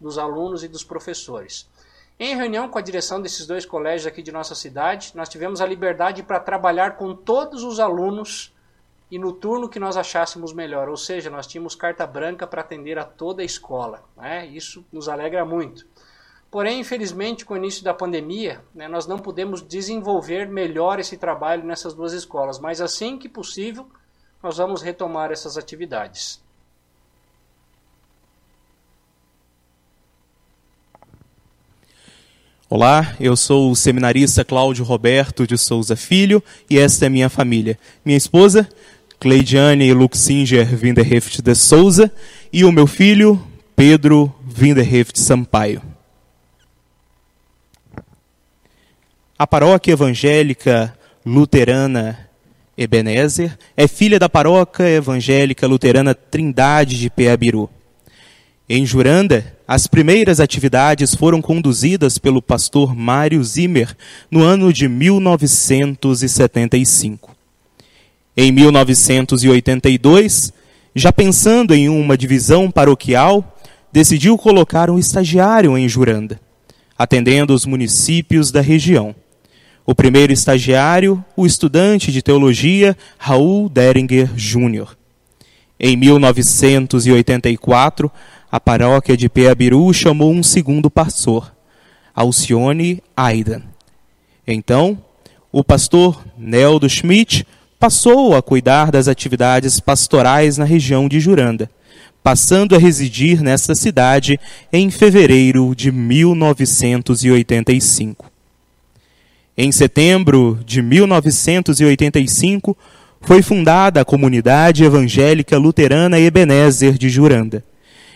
dos alunos e dos professores. Em reunião com a direção desses dois colégios aqui de nossa cidade, nós tivemos a liberdade para trabalhar com todos os alunos e no turno que nós achássemos melhor, ou seja, nós tínhamos carta branca para atender a toda a escola. Né? Isso nos alegra muito. Porém, infelizmente, com o início da pandemia, né, nós não pudemos desenvolver melhor esse trabalho nessas duas escolas, mas assim que possível, nós vamos retomar essas atividades. Olá, eu sou o seminarista Cláudio Roberto de Souza Filho e esta é minha família. Minha esposa, Cleidiane Luxinger Vinderheft de Souza e o meu filho, Pedro Vinderheft Sampaio. A paróquia evangélica luterana Ebenezer é filha da paróquia evangélica luterana Trindade de Peabiru. Em Juranda, as primeiras atividades foram conduzidas pelo pastor Mário Zimmer no ano de 1975. Em 1982, já pensando em uma divisão paroquial, decidiu colocar um estagiário em Juranda, atendendo os municípios da região. O primeiro estagiário, o estudante de teologia Raul Deringer Jr. Em 1984, a paróquia de Peabiru chamou um segundo pastor, Alcione Aidan. Então, o pastor Neldo Schmidt passou a cuidar das atividades pastorais na região de Juranda, passando a residir nesta cidade em fevereiro de 1985. Em setembro de 1985, foi fundada a comunidade evangélica luterana Ebenezer de Juranda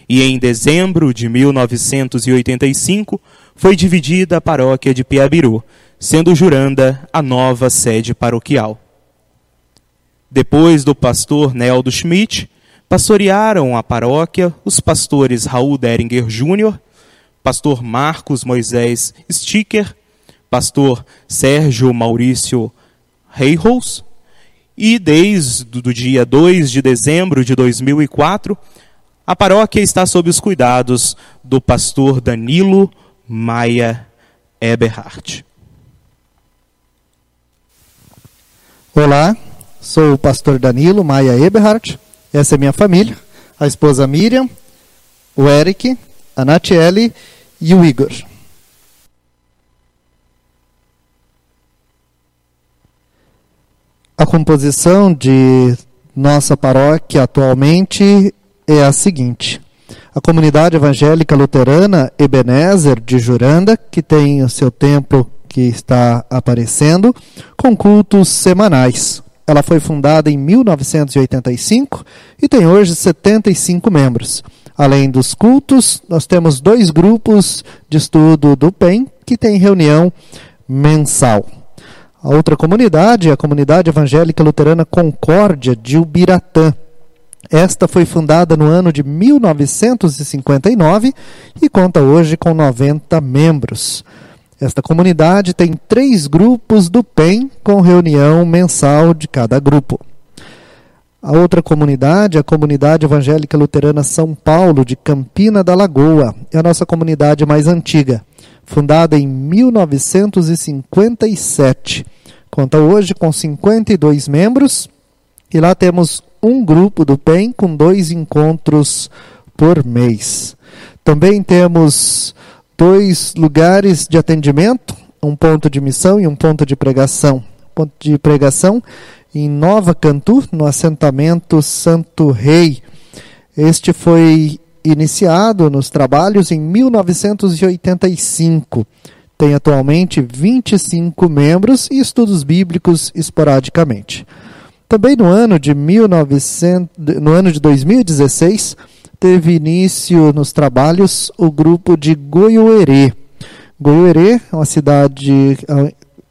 e em dezembro de 1985 foi dividida a paróquia de Piabiru, sendo Juranda a nova sede paroquial. Depois do pastor Neldo Schmidt, pastorearam a paróquia os pastores Raul Deringer Jr., pastor Marcos Moisés Sticker, pastor Sérgio Maurício Reijos, e desde o dia 2 de dezembro de 2004, a paróquia está sob os cuidados do pastor Danilo Maia Eberhardt. Olá, sou o pastor Danilo Maia Eberhardt. Essa é minha família, a esposa Miriam, o Eric, a Natiele e o Igor. A composição de nossa paróquia atualmente é a seguinte: a comunidade evangélica luterana Ebenezer de Juranda, que tem o seu templo que está aparecendo, com cultos semanais. Ela foi fundada em 1985 e tem hoje 75 membros. Além dos cultos, nós temos dois grupos de estudo do PEN que tem reunião mensal. A outra comunidade é a comunidade evangélica luterana Concórdia de Ubiratã, esta foi fundada no ano de 1959 e conta hoje com 90 membros. Esta comunidade tem três grupos do PEN, com reunião mensal de cada grupo. A outra comunidade, a Comunidade Evangélica Luterana São Paulo, de Campina da Lagoa, é a nossa comunidade mais antiga, fundada em 1957. Conta hoje com 52 membros e lá temos um grupo do PEN com dois encontros por mês. Também temos dois lugares de atendimento, um ponto de missão e um ponto de pregação. Ponto de pregação em Nova Cantu, no assentamento Santo Rei. Este foi iniciado nos trabalhos em 1985. Tem atualmente 25 membros e estudos bíblicos esporadicamente. Também no ano de 1900, no ano de 2016, teve início nos trabalhos o grupo de Goiuerê. Goiuerê é uma cidade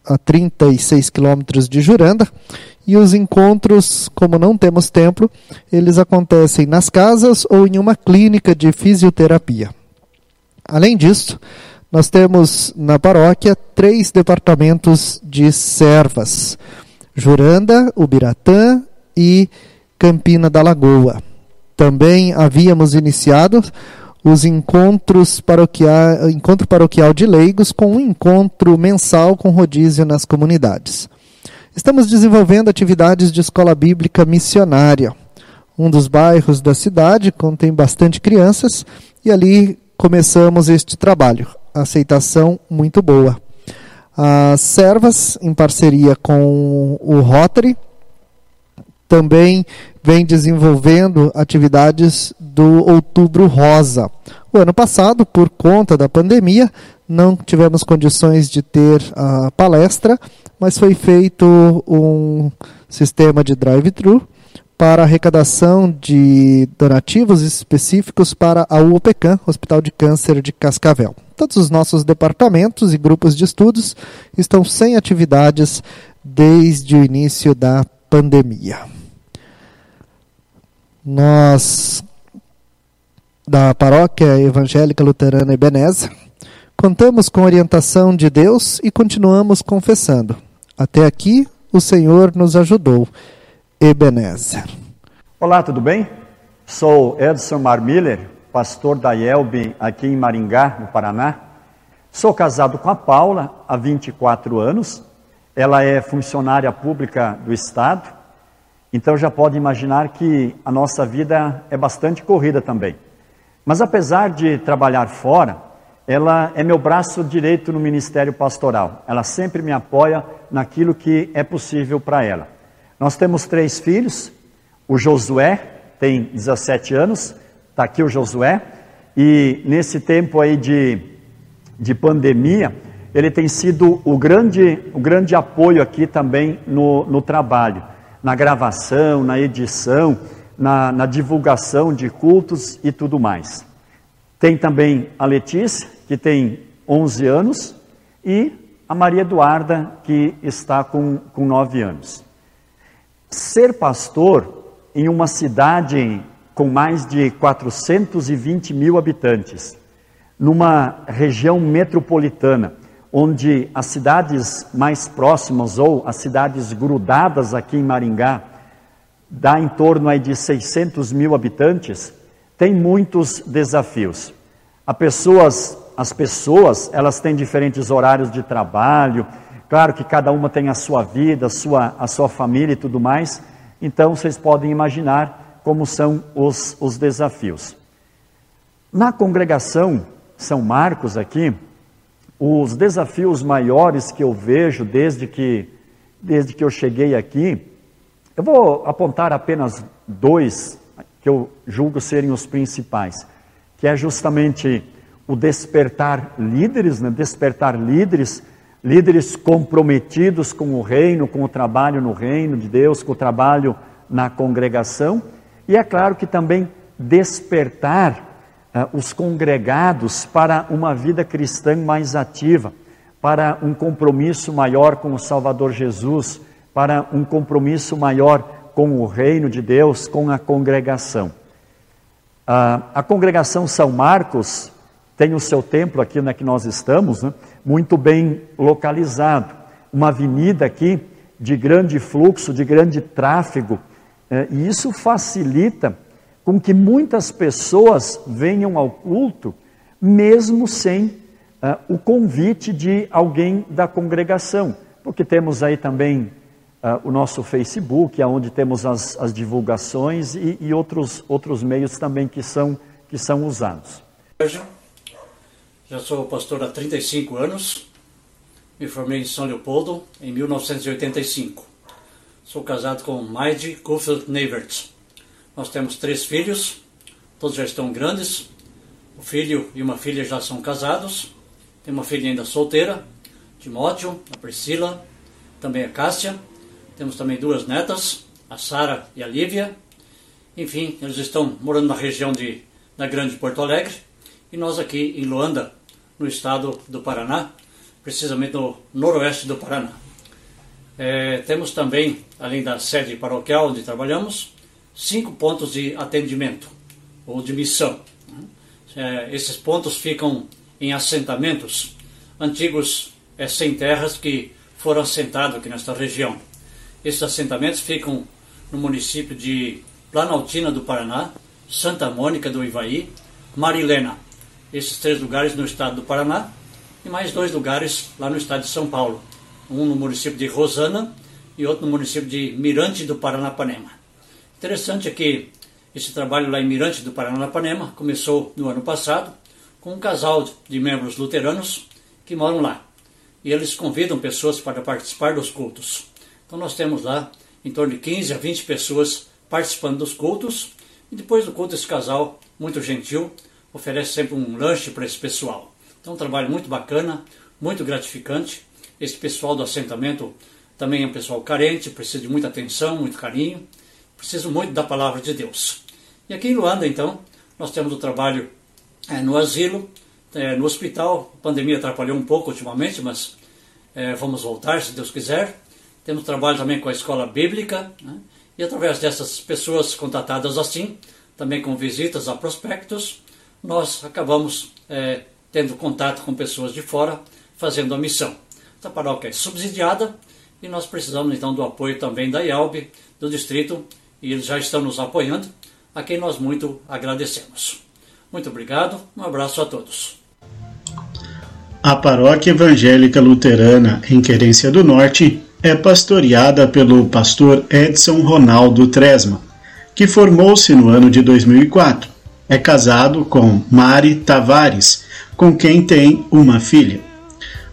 a 36 quilômetros de Juranda e os encontros, como não temos templo, eles acontecem nas casas ou em uma clínica de fisioterapia. Além disso, nós temos na paróquia três departamentos de servas: Juranda, Ubiratã e Campina da Lagoa. Também havíamos iniciado os encontros paroquial, encontro paroquial de leigos com um encontro mensal com rodízio nas comunidades. Estamos desenvolvendo atividades de escola bíblica missionária. Um dos bairros da cidade contém bastante crianças e ali começamos este trabalho. Aceitação muito boa. As servas, em parceria com o Rotary, também vem desenvolvendo atividades do Outubro Rosa. O ano passado, por conta da pandemia, não tivemos condições de ter a palestra, mas foi feito um sistema de drive-thru para arrecadação de donativos específicos para a UOPECAM, Hospital de Câncer de Cascavel. Todos os nossos departamentos e grupos de estudos estão sem atividades desde o início da pandemia. Nós, da Paróquia Evangélica Luterana Ebenezer, contamos com a orientação de Deus e continuamos confessando. Até aqui, o Senhor nos ajudou. Ebenezer. Olá, tudo bem? Sou Edson Marmiller, pastor da IELB aqui em Maringá, no Paraná. Sou casado com a Paula há 24 anos. Ela é funcionária pública do Estado então já pode imaginar que a nossa vida é bastante corrida também. Mas apesar de trabalhar fora, ela é meu braço direito no ministério pastoral. Ela sempre me apoia naquilo que é possível para ela. Nós temos três filhos. O Josué tem 17 anos, está aqui o Josué, e nesse tempo aí de, de pandemia, ele tem sido o grande, o grande apoio aqui também no, no trabalho na gravação, na edição, na, na divulgação de cultos e tudo mais. Tem também a Letícia, que tem 11 anos, e a Maria Eduarda, que está com, com 9 anos. Ser pastor em uma cidade com mais de 420 mil habitantes, numa região metropolitana, onde as cidades mais próximas ou as cidades grudadas aqui em Maringá, dá em torno aí de 600 mil habitantes, tem muitos desafios. Pessoas, as pessoas, elas têm diferentes horários de trabalho, claro que cada uma tem a sua vida, a sua, a sua família e tudo mais, então vocês podem imaginar como são os, os desafios. Na congregação São Marcos aqui, os desafios maiores que eu vejo desde que, desde que eu cheguei aqui, eu vou apontar apenas dois que eu julgo serem os principais, que é justamente o despertar líderes, né? despertar líderes, líderes comprometidos com o reino, com o trabalho no reino de Deus, com o trabalho na congregação, e é claro que também despertar uh, os congregados para uma vida cristã mais ativa, para um compromisso maior com o Salvador Jesus, para um compromisso maior com o reino de Deus, com a congregação. Uh, a congregação São Marcos tem o seu templo aqui na que nós estamos, né, muito bem localizado. Uma avenida aqui de grande fluxo, de grande tráfego, eh, e isso facilita com que muitas pessoas venham ao culto, mesmo sem uh, o convite de alguém da congregação, porque temos aí também uh, o nosso Facebook, onde temos as, as divulgações e, e, outros, outros meios também que são, que são usados. Já sou pastor há 35 anos. Me formei em São Leopoldo em 1985. Sou casado com Maide Kufeld Nevert. Nós temos três filhos, todos já estão grandes. O filho e uma filha já são casados. Tem uma filha ainda solteira, Timóteo, a Priscila, também a Cássia. Temos também duas netas, a Sara e a Lívia. Enfim, eles estão morando na região de, da Grande Porto Alegre e nós aqui em Luanda, no estado do Paraná, precisamente no noroeste do Paraná. É, temos também, além da sede paroquial onde trabalhamos, cinco pontos de atendimento ou de missão. É, esses pontos ficam em assentamentos antigos é, sem terras que foram assentados aqui nesta região. Esses assentamentos ficam no município de Planaltina do Paraná, Santa Mônica do Ivaí, Marilena. Esses três lugares no estado do Paraná e mais dois lugares lá no estado de São Paulo. Um no município de Rosana e outro no município de Mirante do Paranapanema. Interessante é que esse trabalho lá em Mirante do Paranapanema começou no ano passado com um casal de membros luteranos que moram lá. E eles convidam pessoas para participar dos cultos. Então nós temos lá em torno de 15 a 20 pessoas participando dos cultos. E depois do culto, esse casal, muito gentil, oferece sempre um lanche para esse pessoal. Então, um trabalho muito bacana, muito gratificante. Esse pessoal do assentamento também é um pessoal carente, precisa de muita atenção, muito carinho, precisa muito da palavra de Deus. E aqui em Luanda, então, nós temos o trabalho é, no asilo, é, no hospital. A pandemia atrapalhou um pouco ultimamente, mas é, vamos voltar, se Deus quiser. Temos trabalho também com a escola bíblica, né? e através dessas pessoas contatadas assim, também com visitas a prospectos, nós acabamos tendo contato com pessoas de fora, fazendo a missão. Essa paróquia é subsidiada e nós precisamos então do apoio também da IALB, do distrito, e eles já estão nos apoiando, a quem nós muito agradecemos. Muito obrigado, um abraço a todos. A Paróquia Evangélica Luterana em Querência do Norte é pastoreada pelo pastor Edson Ronaldo Tresma, que formou-se no ano de 2004. É casado com Mari Tavares, com quem tem uma filha.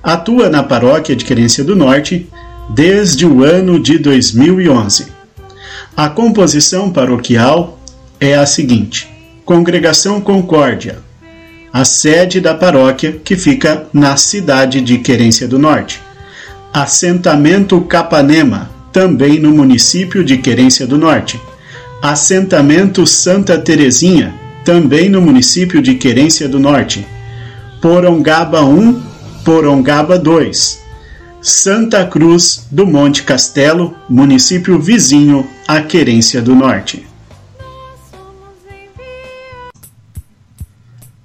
Atua na Paróquia de Querência do Norte desde o ano de 2011. A composição paroquial é a seguinte: Congregação Concórdia, a sede da paróquia que fica na cidade de Querência do Norte. Assentamento Capanema, também no município de Querência do Norte. Assentamento Santa Terezinha, também no município de Querência do Norte. Porongaba 1, Porongaba 2. Santa Cruz do Monte Castelo, município vizinho a Querência do Norte.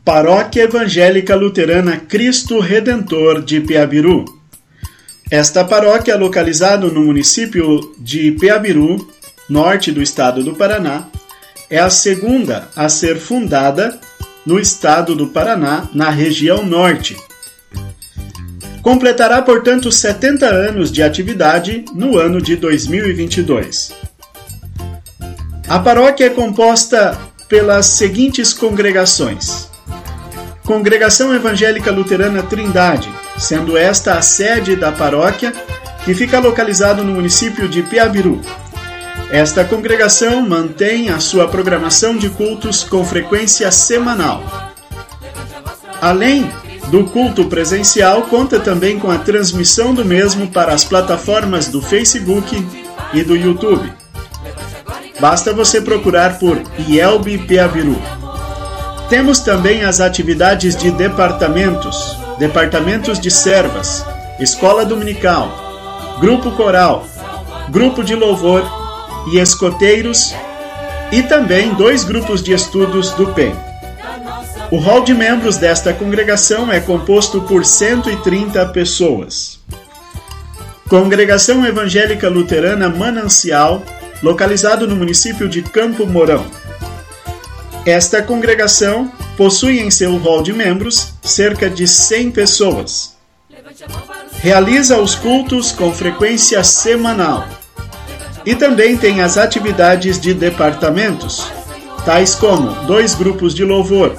Paróquia Evangélica Luterana Cristo Redentor de Piabiru. Esta paróquia, localizada no município de Piabiru, norte do estado do Paraná, é a segunda a ser fundada no estado do Paraná, na região norte. Completará, portanto, 70 anos de atividade no ano de 2022. A paróquia é composta pelas seguintes congregações: Congregação Evangélica Luterana Trindade, sendo esta a sede da paróquia, que fica localizado no município de Piabiru. Esta congregação mantém a sua programação de cultos com frequência semanal. Além do culto presencial, conta também com a transmissão do mesmo para as plataformas do Facebook e do YouTube. Basta você procurar por IELB Piabiru. Temos também as atividades de departamentos, departamentos de servas, escola dominical, grupo coral, grupo de louvor e escoteiros e também dois grupos de estudos do PEN. O hall de membros desta congregação é composto por 130 pessoas. Congregação Evangélica Luterana Manancial, localizado no município de Campo Mourão. Esta congregação possui em seu hall de membros cerca de 100 pessoas. Realiza os cultos com frequência semanal. E também tem as atividades de departamentos, tais como dois grupos de louvor,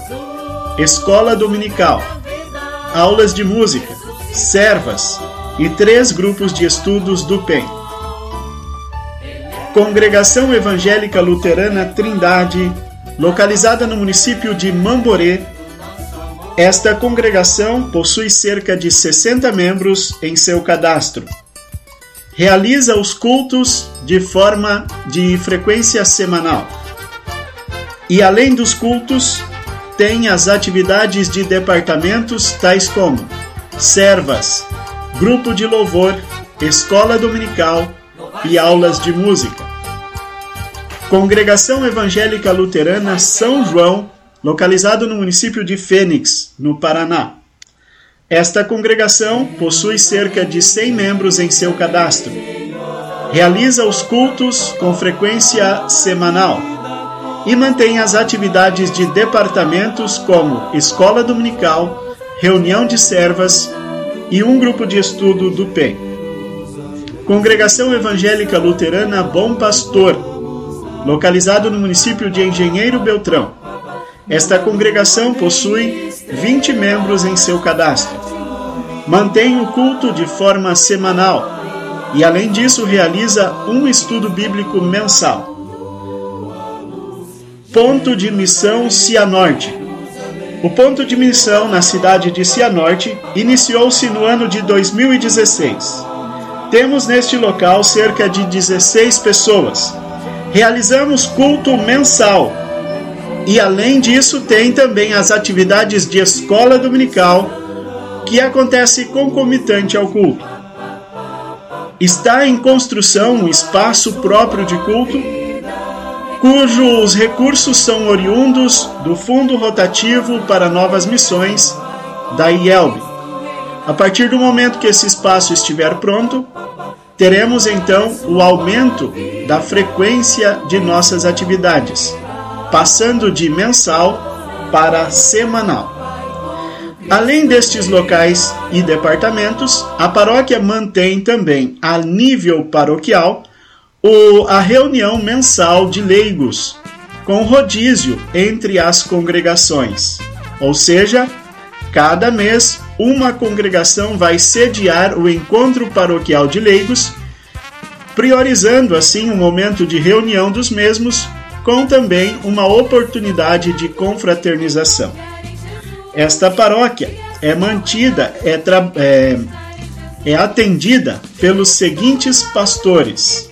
escola dominical, aulas de música, servas e três grupos de estudos do PEN. Congregação Evangélica Luterana Trindade, localizada no município de Mamborê. Esta congregação possui cerca de 60 membros em seu cadastro. Realiza os cultos de forma de frequência semanal. E além dos cultos, tem as atividades de departamentos tais como servas, grupo de louvor, escola dominical e aulas de música. Congregação Evangélica Luterana São João, localizado no município de Fênix, no Paraná. Esta congregação possui cerca de 100 membros em seu cadastro. Realiza os cultos com frequência semanal e mantém as atividades de departamentos como escola dominical, reunião de servas e um grupo de estudo do PEN. Congregação Evangélica Luterana Bom Pastor, localizado no município de Engenheiro Beltrão. Esta congregação possui 20 membros em seu cadastro. Mantém o culto de forma semanal e, além disso, realiza um estudo bíblico mensal. Ponto de Missão Cianorte. O ponto de missão na cidade de Cianorte iniciou-se no ano de 2016. Temos neste local cerca de 16 pessoas. Realizamos culto mensal. E além disso, tem também as atividades de escola dominical, que acontece concomitante ao culto. Está em construção um espaço próprio de culto cujos recursos são oriundos do Fundo Rotativo para Novas Missões da IELB. A partir do momento que esse espaço estiver pronto, teremos então o aumento da frequência de nossas atividades, passando de mensal para semanal. Além destes locais e departamentos, a paróquia mantém também, a nível paroquial, o, a reunião mensal de leigos, com rodízio entre as congregações. Ou seja, cada mês uma congregação vai sediar o encontro paroquial de leigos, priorizando assim um momento de reunião dos mesmos, com também uma oportunidade de confraternização. Esta paróquia é mantida, é, é, é atendida pelos seguintes pastores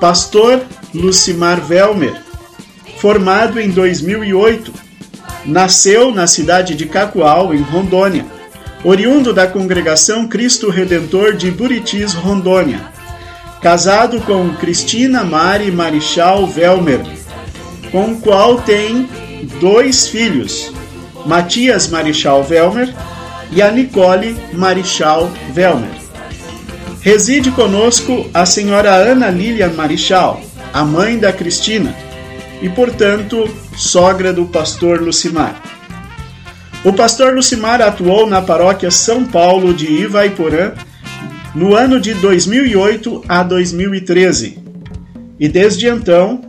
Pastor Lucimar Velmer, formado em 2008, nasceu na cidade de Cacoal, em Rondônia, oriundo da congregação Cristo Redentor de Buritis, Rondônia. Casado com Cristina Mari Marichal Velmer, com o qual tem dois filhos, Matias Marichal Velmer e a Nicole Marichal Velmer. Reside conosco a senhora Ana Lilian Marichal, a mãe da Cristina, e, portanto, sogra do pastor Lucimar. O pastor Lucimar atuou na paróquia São Paulo de Ivaiporã no ano de 2008 a 2013 e, desde então,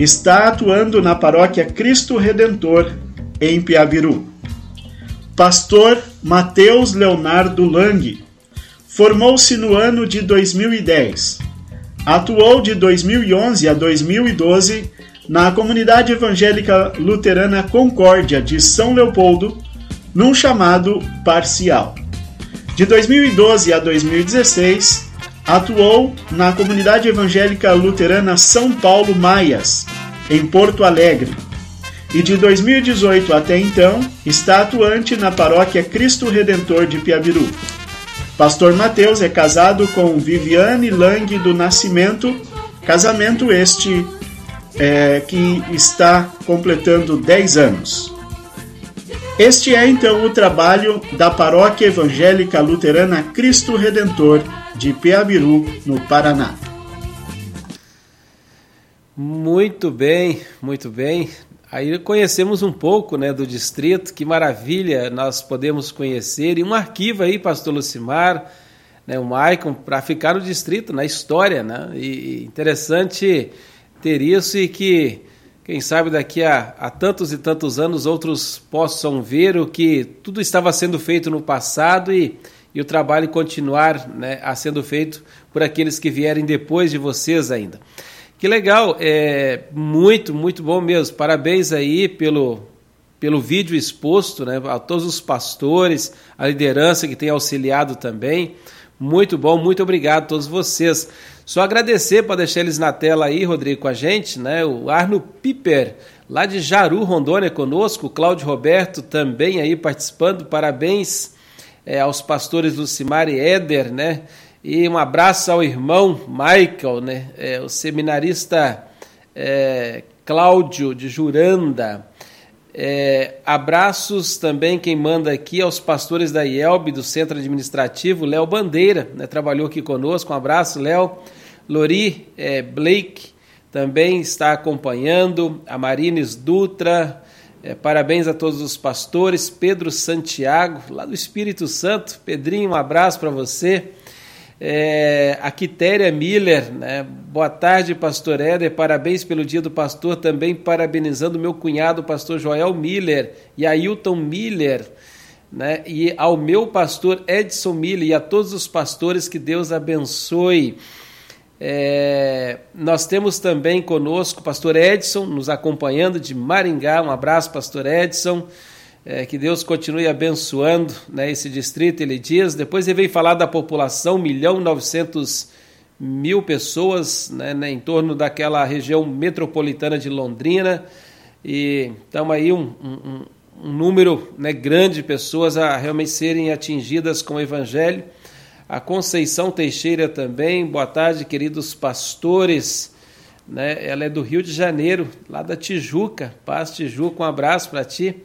está atuando na paróquia Cristo Redentor, em Piabiru. Pastor Mateus Leonardo Lang Formou-se no ano de 2010. Atuou de 2011 a 2012 na comunidade evangélica luterana Concórdia de São Leopoldo, num chamado parcial. De 2012 a 2016, atuou na comunidade evangélica luterana São Paulo Maias, em Porto Alegre. E de 2018 até então, está atuante na paróquia Cristo Redentor de Piabiru. Pastor Mateus é casado com Viviane Lang do Nascimento, casamento este é, que está completando 10 anos. Este é então o trabalho da Paróquia Evangélica Luterana Cristo Redentor de Peabiru, no Paraná. Muito bem, muito bem. Aí conhecemos um pouco né, do distrito, que maravilha nós podemos conhecer. E um arquivo aí, pastor Lucimar, né, o Maicon, para ficar no distrito, na história. Né? E interessante ter isso e que quem sabe daqui a, a tantos e tantos anos outros possam ver o que tudo estava sendo feito no passado e, e o trabalho continuar né, a sendo feito por aqueles que vierem depois de vocês ainda. Que legal, é muito, muito bom mesmo. Parabéns aí pelo, pelo vídeo exposto, né, a todos os pastores, a liderança que tem auxiliado também. Muito bom, muito obrigado a todos vocês. Só agradecer para deixar eles na tela aí, Rodrigo, com a gente, né? O Arno Piper, lá de Jaru, Rondônia, conosco, o Cláudio Roberto também aí participando. Parabéns é, aos pastores Lucimar e Éder, né? E um abraço ao irmão Michael, né? É, o seminarista é, Cláudio de Juranda. É, abraços também quem manda aqui aos pastores da IELB, do Centro Administrativo, Léo Bandeira, né, trabalhou aqui conosco. Um abraço, Léo. Lori é, Blake também está acompanhando. A Marines Dutra, é, parabéns a todos os pastores. Pedro Santiago, lá do Espírito Santo. Pedrinho, um abraço para você. É, a Quitéria Miller, né? boa tarde, pastor Éder, parabéns pelo dia do pastor, também parabenizando meu cunhado, pastor Joel Miller, e Ailton Miller, né? e ao meu pastor Edson Miller, e a todos os pastores, que Deus abençoe. É, nós temos também conosco o pastor Edson, nos acompanhando de Maringá, um abraço, pastor Edson. É, que Deus continue abençoando né, esse distrito, ele diz. Depois ele vem falar da população, 1 milhão 900 mil pessoas né, né, em torno daquela região metropolitana de Londrina. E estamos aí um, um, um número né, grande de pessoas a realmente serem atingidas com o Evangelho. A Conceição Teixeira também, boa tarde, queridos pastores. Né, ela é do Rio de Janeiro, lá da Tijuca. Paz Tijuca, um abraço para ti.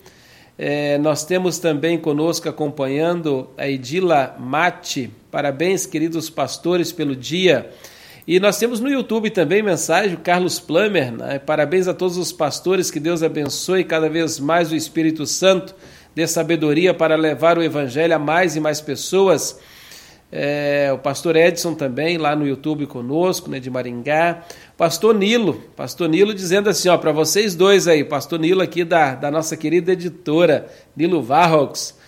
É, nós temos também conosco acompanhando a Edila Mate. Parabéns, queridos pastores, pelo dia. E nós temos no YouTube também mensagem, Carlos Plummer. Né? Parabéns a todos os pastores, que Deus abençoe cada vez mais o Espírito Santo, dê sabedoria para levar o Evangelho a mais e mais pessoas. É, o pastor Edson também, lá no YouTube conosco, né, de Maringá. Pastor Nilo, Pastor Nilo dizendo assim, ó, para vocês dois aí, Pastor Nilo aqui da, da nossa querida editora, Nilo Varrox.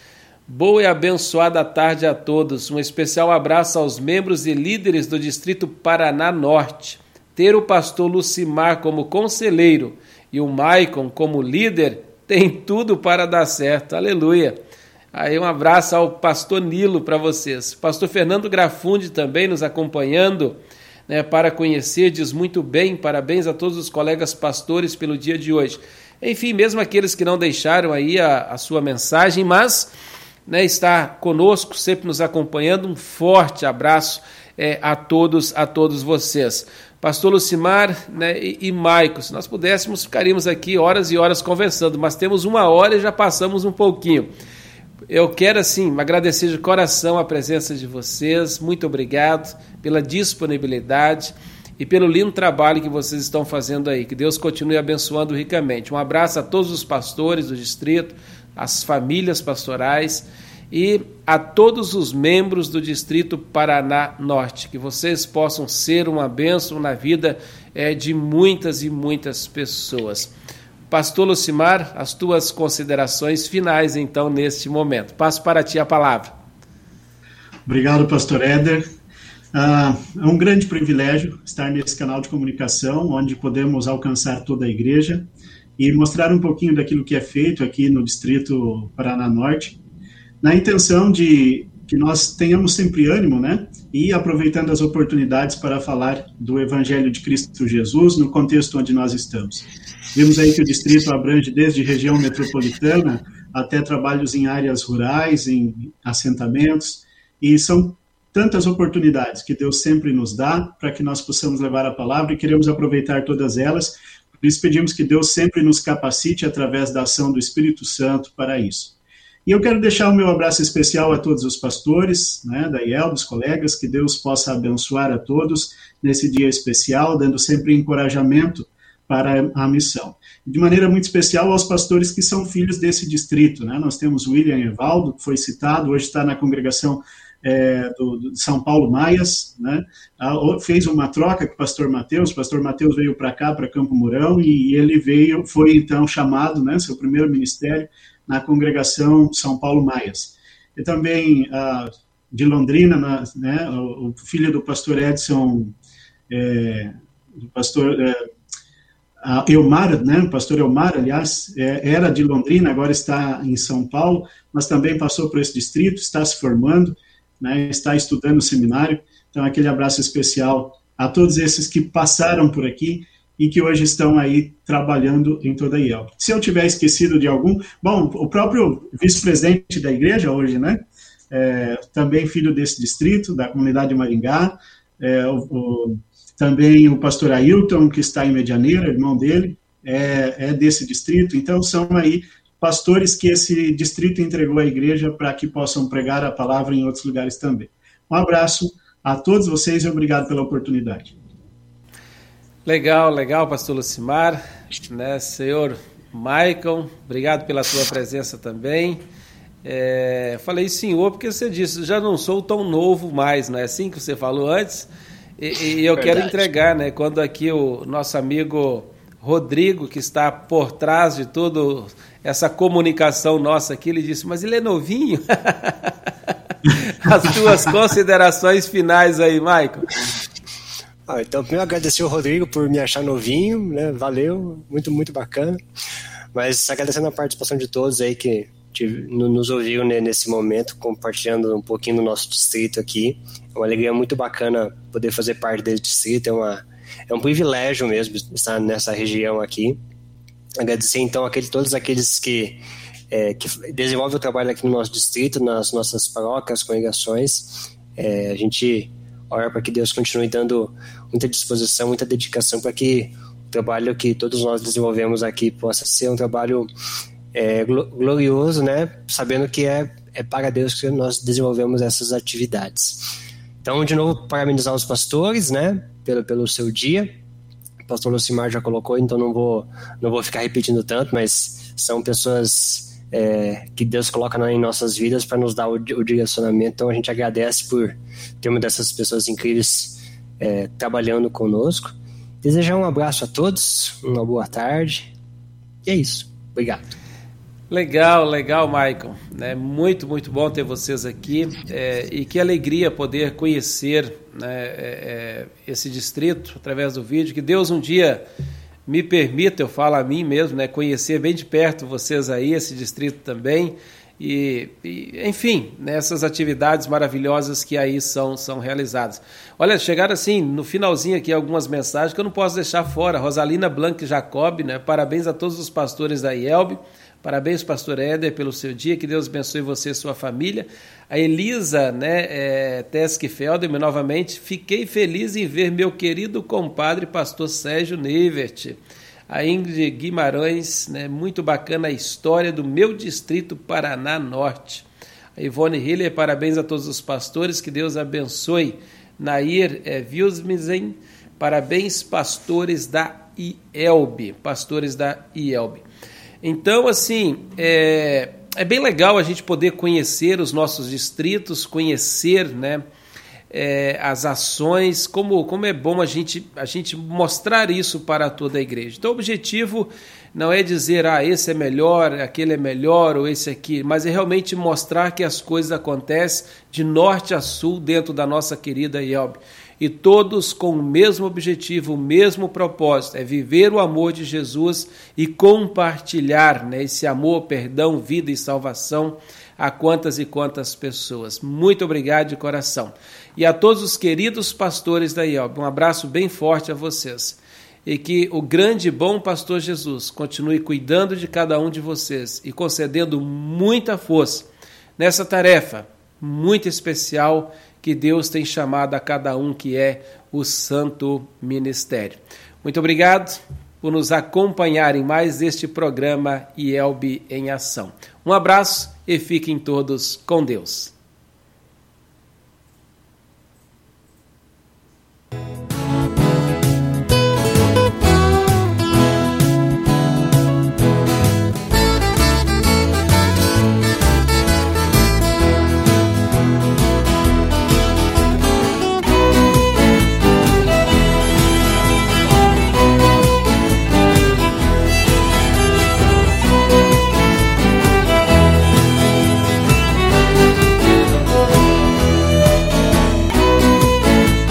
Boa e abençoada tarde a todos. Um especial abraço aos membros e líderes do Distrito Paraná Norte. Ter o pastor Lucimar como conselheiro e o Maicon como líder tem tudo para dar certo. Aleluia. Aí um abraço ao pastor Nilo para vocês. Pastor Fernando Grafundi também nos acompanhando né, para conhecer, diz muito bem, parabéns a todos os colegas pastores pelo dia de hoje. Enfim, mesmo aqueles que não deixaram aí a, a sua mensagem, mas né, está conosco, sempre nos acompanhando, um forte abraço é, a todos, a todos vocês. Pastor Lucimar né, e, e Maico, se nós pudéssemos, ficaríamos aqui horas e horas conversando, mas temos uma hora e já passamos um pouquinho. Eu quero, assim, agradecer de coração a presença de vocês. Muito obrigado pela disponibilidade e pelo lindo trabalho que vocês estão fazendo aí. Que Deus continue abençoando ricamente. Um abraço a todos os pastores do distrito, as famílias pastorais e a todos os membros do Distrito Paraná Norte. Que vocês possam ser uma bênção na vida é, de muitas e muitas pessoas. Pastor Lucimar, as tuas considerações finais, então, neste momento. Passo para ti a palavra. Obrigado, Pastor Éder. Ah, é um grande privilégio estar nesse canal de comunicação, onde podemos alcançar toda a igreja e mostrar um pouquinho daquilo que é feito aqui no Distrito Paraná Norte, na intenção de que nós tenhamos sempre ânimo, né? E aproveitando as oportunidades para falar do Evangelho de Cristo Jesus no contexto onde nós estamos. Vimos aí que o distrito abrange desde região metropolitana até trabalhos em áreas rurais, em assentamentos, e são tantas oportunidades que Deus sempre nos dá para que nós possamos levar a palavra e queremos aproveitar todas elas. Por isso pedimos que Deus sempre nos capacite através da ação do Espírito Santo para isso. E eu quero deixar o meu abraço especial a todos os pastores, né, da IEL, dos colegas, que Deus possa abençoar a todos nesse dia especial, dando sempre encorajamento para a missão. De maneira muito especial aos pastores que são filhos desse distrito. Né? Nós temos William Evaldo, que foi citado, hoje está na congregação é, do, do, São Paulo Maias, né? fez uma troca com o pastor Mateus, o pastor Mateus veio para cá, para Campo Mourão, e ele veio, foi então chamado, né, seu primeiro ministério, na congregação São Paulo Maias. E também uh, de Londrina, na, né, o, o, filho do pastor Edson, é, do pastor é, Elmar, né, o pastor Elmar, aliás, é, era de Londrina, agora está em São Paulo, mas também passou por esse distrito, está se formando, né, está estudando no seminário. Então, aquele abraço especial a todos esses que passaram por aqui e que hoje estão aí trabalhando em toda a IEL. Se eu tiver esquecido de algum, bom, o próprio vice-presidente da igreja hoje, né, é, também filho desse distrito, da comunidade de Maringá, é, o, o, também o pastor Ailton, que está em Medianeira, irmão dele, é, é desse distrito, então são aí pastores que esse distrito entregou à igreja para que possam pregar a palavra em outros lugares também. Um abraço a todos vocês e obrigado pela oportunidade. Legal, legal, pastor Lucimar, né, senhor Michael, obrigado pela sua presença também. É, falei senhor porque você disse, já não sou tão novo mais, não é assim que você falou antes? E, e eu Verdade. quero entregar, né, quando aqui o nosso amigo Rodrigo, que está por trás de toda essa comunicação nossa aqui, ele disse, mas ele é novinho? As tuas considerações finais aí, Michael. Ah, então, primeiro agradecer o Rodrigo por me achar novinho, né? Valeu, muito, muito bacana. Mas agradecendo a participação de todos aí que nos ouviram nesse momento, compartilhando um pouquinho do nosso distrito aqui. É uma alegria muito bacana poder fazer parte desse distrito, é, uma, é um privilégio mesmo estar nessa região aqui. Agradecer então a aquele, todos aqueles que, é, que desenvolvem o trabalho aqui no nosso distrito, nas nossas paróquias, congregações. É, a gente ora para que Deus continue dando muita disposição, muita dedicação para que o trabalho que todos nós desenvolvemos aqui possa ser um trabalho é, glorioso, né? Sabendo que é, é para Deus que nós desenvolvemos essas atividades. Então, de novo, parabenizar os pastores, né? Pelo, pelo seu dia. O pastor Lucimar já colocou, então não vou, não vou ficar repetindo tanto, mas são pessoas é, que Deus coloca em nossas vidas para nos dar o, o, direcionamento. Então a gente agradece por ter uma dessas pessoas incríveis é, trabalhando conosco. Desejar um abraço a todos, uma boa tarde. E é isso. Obrigado. Legal, legal, Michael. É muito, muito bom ter vocês aqui é, e que alegria poder conhecer né, é, é esse distrito através do vídeo. Que Deus um dia me permita, eu falo a mim mesmo, né, conhecer bem de perto vocês aí, esse distrito também, e, e enfim, nessas né, atividades maravilhosas que aí são, são realizadas. Olha, chegaram assim, no finalzinho aqui algumas mensagens que eu não posso deixar fora. Rosalina Blanc Jacob, né, parabéns a todos os pastores da IELB, Parabéns, pastor Éder, pelo seu dia. Que Deus abençoe você e sua família. A Elisa né, é, novamente, fiquei feliz em ver meu querido compadre, pastor Sérgio Nevert. A Ingrid Guimarães, né, muito bacana a história do meu distrito Paraná Norte. A Ivone Hiller, parabéns a todos os pastores, que Deus abençoe. Nair é, Wilsmisen, parabéns, pastores da IELB. Pastores da IELB. Então, assim, é, é bem legal a gente poder conhecer os nossos distritos, conhecer, né? É, as ações, como, como é bom a gente, a gente mostrar isso para toda a igreja. Então, o objetivo não é dizer, ah, esse é melhor, aquele é melhor, ou esse aqui, mas é realmente mostrar que as coisas acontecem de norte a sul dentro da nossa querida IELB e todos com o mesmo objetivo, o mesmo propósito, é viver o amor de Jesus e compartilhar né, esse amor, perdão, vida e salvação a quantas e quantas pessoas. Muito obrigado de coração. E a todos os queridos pastores da IELB, um abraço bem forte a vocês. E que o grande e bom pastor Jesus continue cuidando de cada um de vocês e concedendo muita força nessa tarefa muito especial que Deus tem chamado a cada um que é o santo ministério. Muito obrigado por nos acompanhar em mais este programa IELB em Ação. Um abraço e fiquem todos com Deus.